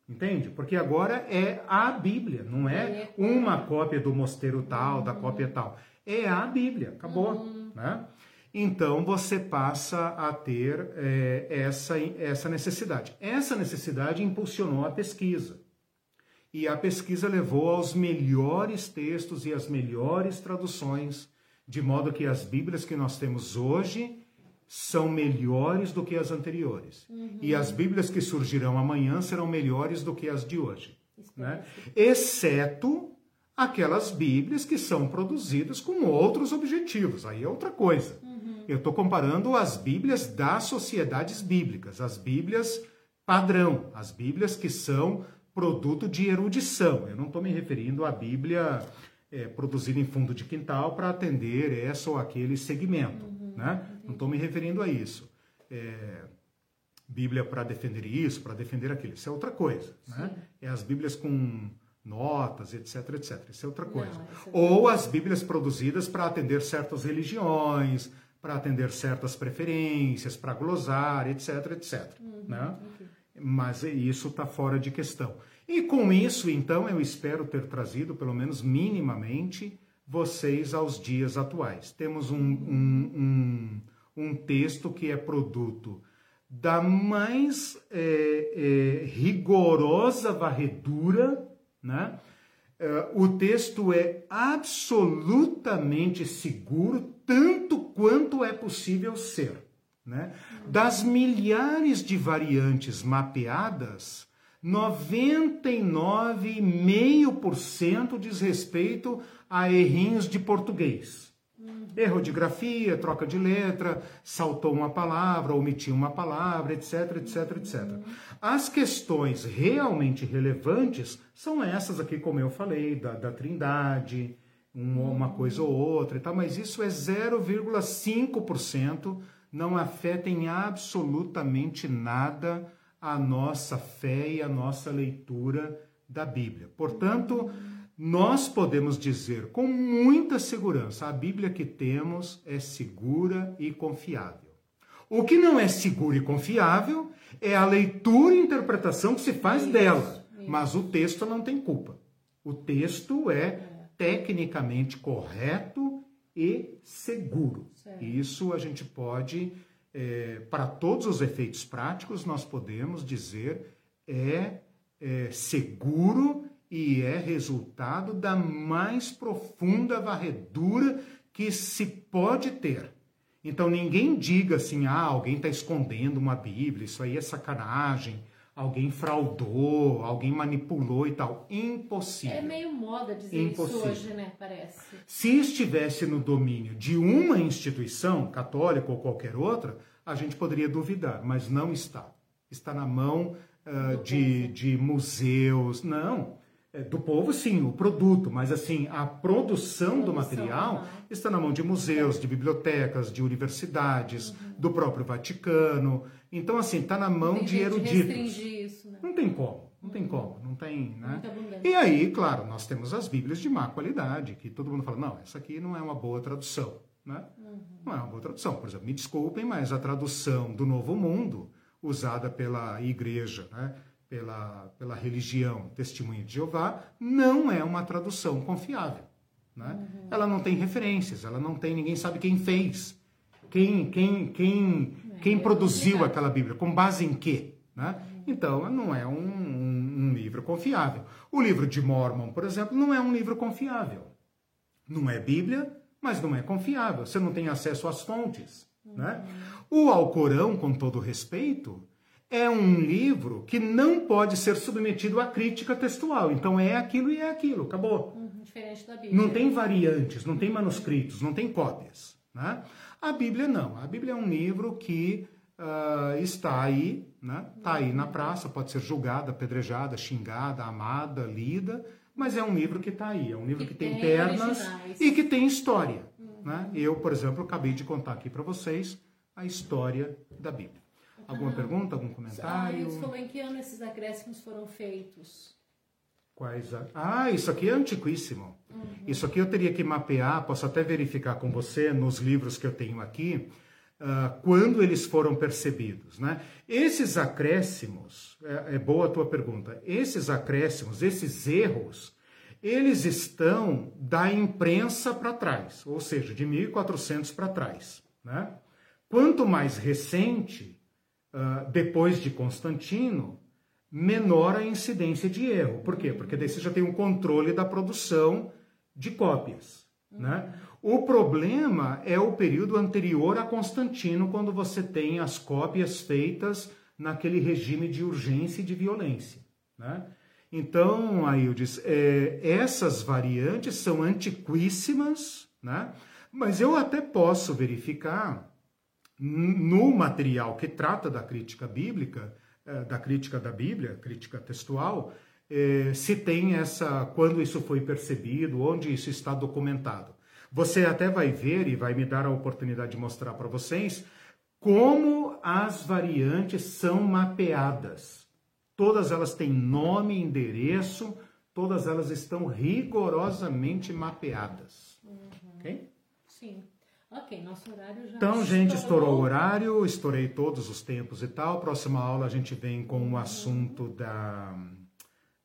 Entende? Porque agora é a Bíblia, não é, é uma cópia do mosteiro tal, uhum. da cópia tal. É a Bíblia, acabou. Uhum. Né? Então você passa a ter é, essa, essa necessidade. Essa necessidade impulsionou a pesquisa. E a pesquisa levou aos melhores textos e às melhores traduções De modo que as Bíblias que nós temos hoje são melhores do que as anteriores. Uhum. E as Bíblias que surgirão amanhã serão melhores do que as de hoje. Né? Exceto aquelas Bíblias que são produzidas com outros objetivos. Aí é outra coisa. Uhum. Eu estou comparando as Bíblias das sociedades bíblicas, as Bíblias padrão, as Bíblias que são produto de erudição. Eu não estou me referindo à Bíblia é, produzida em fundo de quintal para atender essa ou aquele segmento. Uhum. Né? Não estou me referindo a isso. É, Bíblia para defender isso, para defender aquilo. Isso é outra coisa. Né? É as Bíblias com notas, etc, etc. Isso é outra coisa. Não, é Ou as Bíblias produzidas para atender certas religiões, para atender certas preferências, para glosar, etc, etc. Uhum, né? Mas isso está fora de questão. E com isso, então, eu espero ter trazido, pelo menos minimamente, vocês aos dias atuais. Temos um, um, um, um texto que é produto da mais é, é, rigorosa varredura, né? É, o texto é absolutamente seguro, tanto quanto é possível ser. Né? Das milhares de variantes mapeadas, 99,5% diz respeito a errinhos de português. Erro de grafia, troca de letra, saltou uma palavra, omitiu uma palavra, etc, etc, etc. As questões realmente relevantes são essas aqui, como eu falei, da, da trindade, uma coisa ou outra e tal, mas isso é 0,5%, não afeta em absolutamente nada a nossa fé e a nossa leitura da Bíblia. Portanto, nós podemos dizer com muita segurança: a Bíblia que temos é segura e confiável. O que não é seguro e confiável é a leitura e interpretação que se faz dela, mas o texto não tem culpa. O texto é tecnicamente correto e seguro. Certo. Isso a gente pode, é, para todos os efeitos práticos, nós podemos dizer é, é seguro e é resultado da mais profunda varredura que se pode ter. Então ninguém diga assim, ah, alguém está escondendo uma Bíblia, isso aí é sacanagem, alguém fraudou, alguém manipulou e tal. Impossível. É meio moda dizer Impossível. isso hoje, né? Parece. Se estivesse no domínio de uma instituição, católica ou qualquer outra, a gente poderia duvidar, mas não está. Está na mão uh, de, de museus. Não. É, do povo, sim, o produto, mas assim, a produção, do material está na mão de museus, de bibliotecas, de universidades, uhum. do próprio Vaticano. Então, assim, está na mão tem de eruditos. Isso, né? Não tem como, não tem como, não tem, né? E aí, claro, nós temos as Bíblias de má qualidade, que todo mundo fala, não, essa aqui não é uma boa tradução, né? Uhum. Não é uma boa tradução. Por exemplo, me desculpem, mas a tradução do Novo Mundo, usada pela igreja, né? pela, pela religião Testemunha de Jeová, não é uma tradução confiável. Né? Uhum. Ela não tem referências, ela não tem, ninguém sabe quem fez, quem, quem, quem, quem produziu aquela Bíblia, com base em quê. Né? Então, não é um, um, um, livro confiável. O livro de Mormon, por exemplo, não é um livro confiável. Não é Bíblia, mas não é confiável. Você não tem acesso às fontes. Né? O Alcorão, com todo respeito, é um livro que não pode ser submetido à crítica textual. Então é aquilo e é aquilo, acabou. Uhum, diferente da Bíblia. Não tem variantes, não tem manuscritos, não tem cópias. Né? A Bíblia não. A Bíblia é um livro que uh, está aí, né? Está aí na praça, pode ser julgada, apedrejada, xingada, amada, lida, mas é um livro que está aí. É um livro que, que tem, tem pernas originais. e que tem história. Uhum. Né? Eu, por exemplo, acabei de contar aqui para vocês a história da Bíblia. Alguma ah, pergunta, algum comentário? Ah, falou em que ano esses acréscimos foram feitos? Quais a... Ah, isso aqui é antiquíssimo. Uhum. Isso aqui eu teria que mapear, posso até verificar com você nos livros que eu tenho aqui, uh, quando eles foram percebidos. Né? Esses acréscimos, é, é boa a tua pergunta, esses acréscimos, esses erros, eles estão da imprensa para trás, ou seja, de 1400 para trás. Né? Quanto mais recente, uh, depois de Constantino, menor a incidência de erro. Por quê? Porque daí você já tem um controle da produção de cópias. Né? O problema é o período anterior a Constantino, quando você tem as cópias feitas naquele regime de urgência e de violência. Né? Então, Aildes, é, essas variantes são antiquíssimas, né? mas eu até posso verificar no material que trata da crítica bíblica, da crítica da Bíblia, crítica textual, é, se tem essa, quando isso foi percebido, onde isso está documentado. Você até vai ver e vai me dar a oportunidade de mostrar para vocês como as variantes são mapeadas. Todas elas têm nome, endereço, todas elas estão rigorosamente mapeadas. Uhum. Ok? Sim. Ok, nosso horário já Então, gente, estourou o horário, estourei todos os tempos e tal. Próxima aula a gente vem com o assunto da,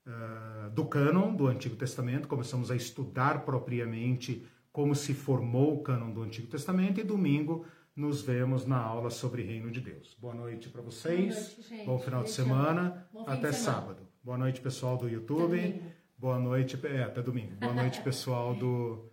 uh, do cânon do Antigo Testamento. Começamos a estudar propriamente como se formou o cânon do Antigo Testamento. E domingo nos vemos na aula sobre Reino de Deus. Boa noite para vocês. Noite. Bom final de semana. Até de semana. sábado. Boa noite, pessoal do YouTube. Boa noite, é, até domingo. Boa noite, pessoal do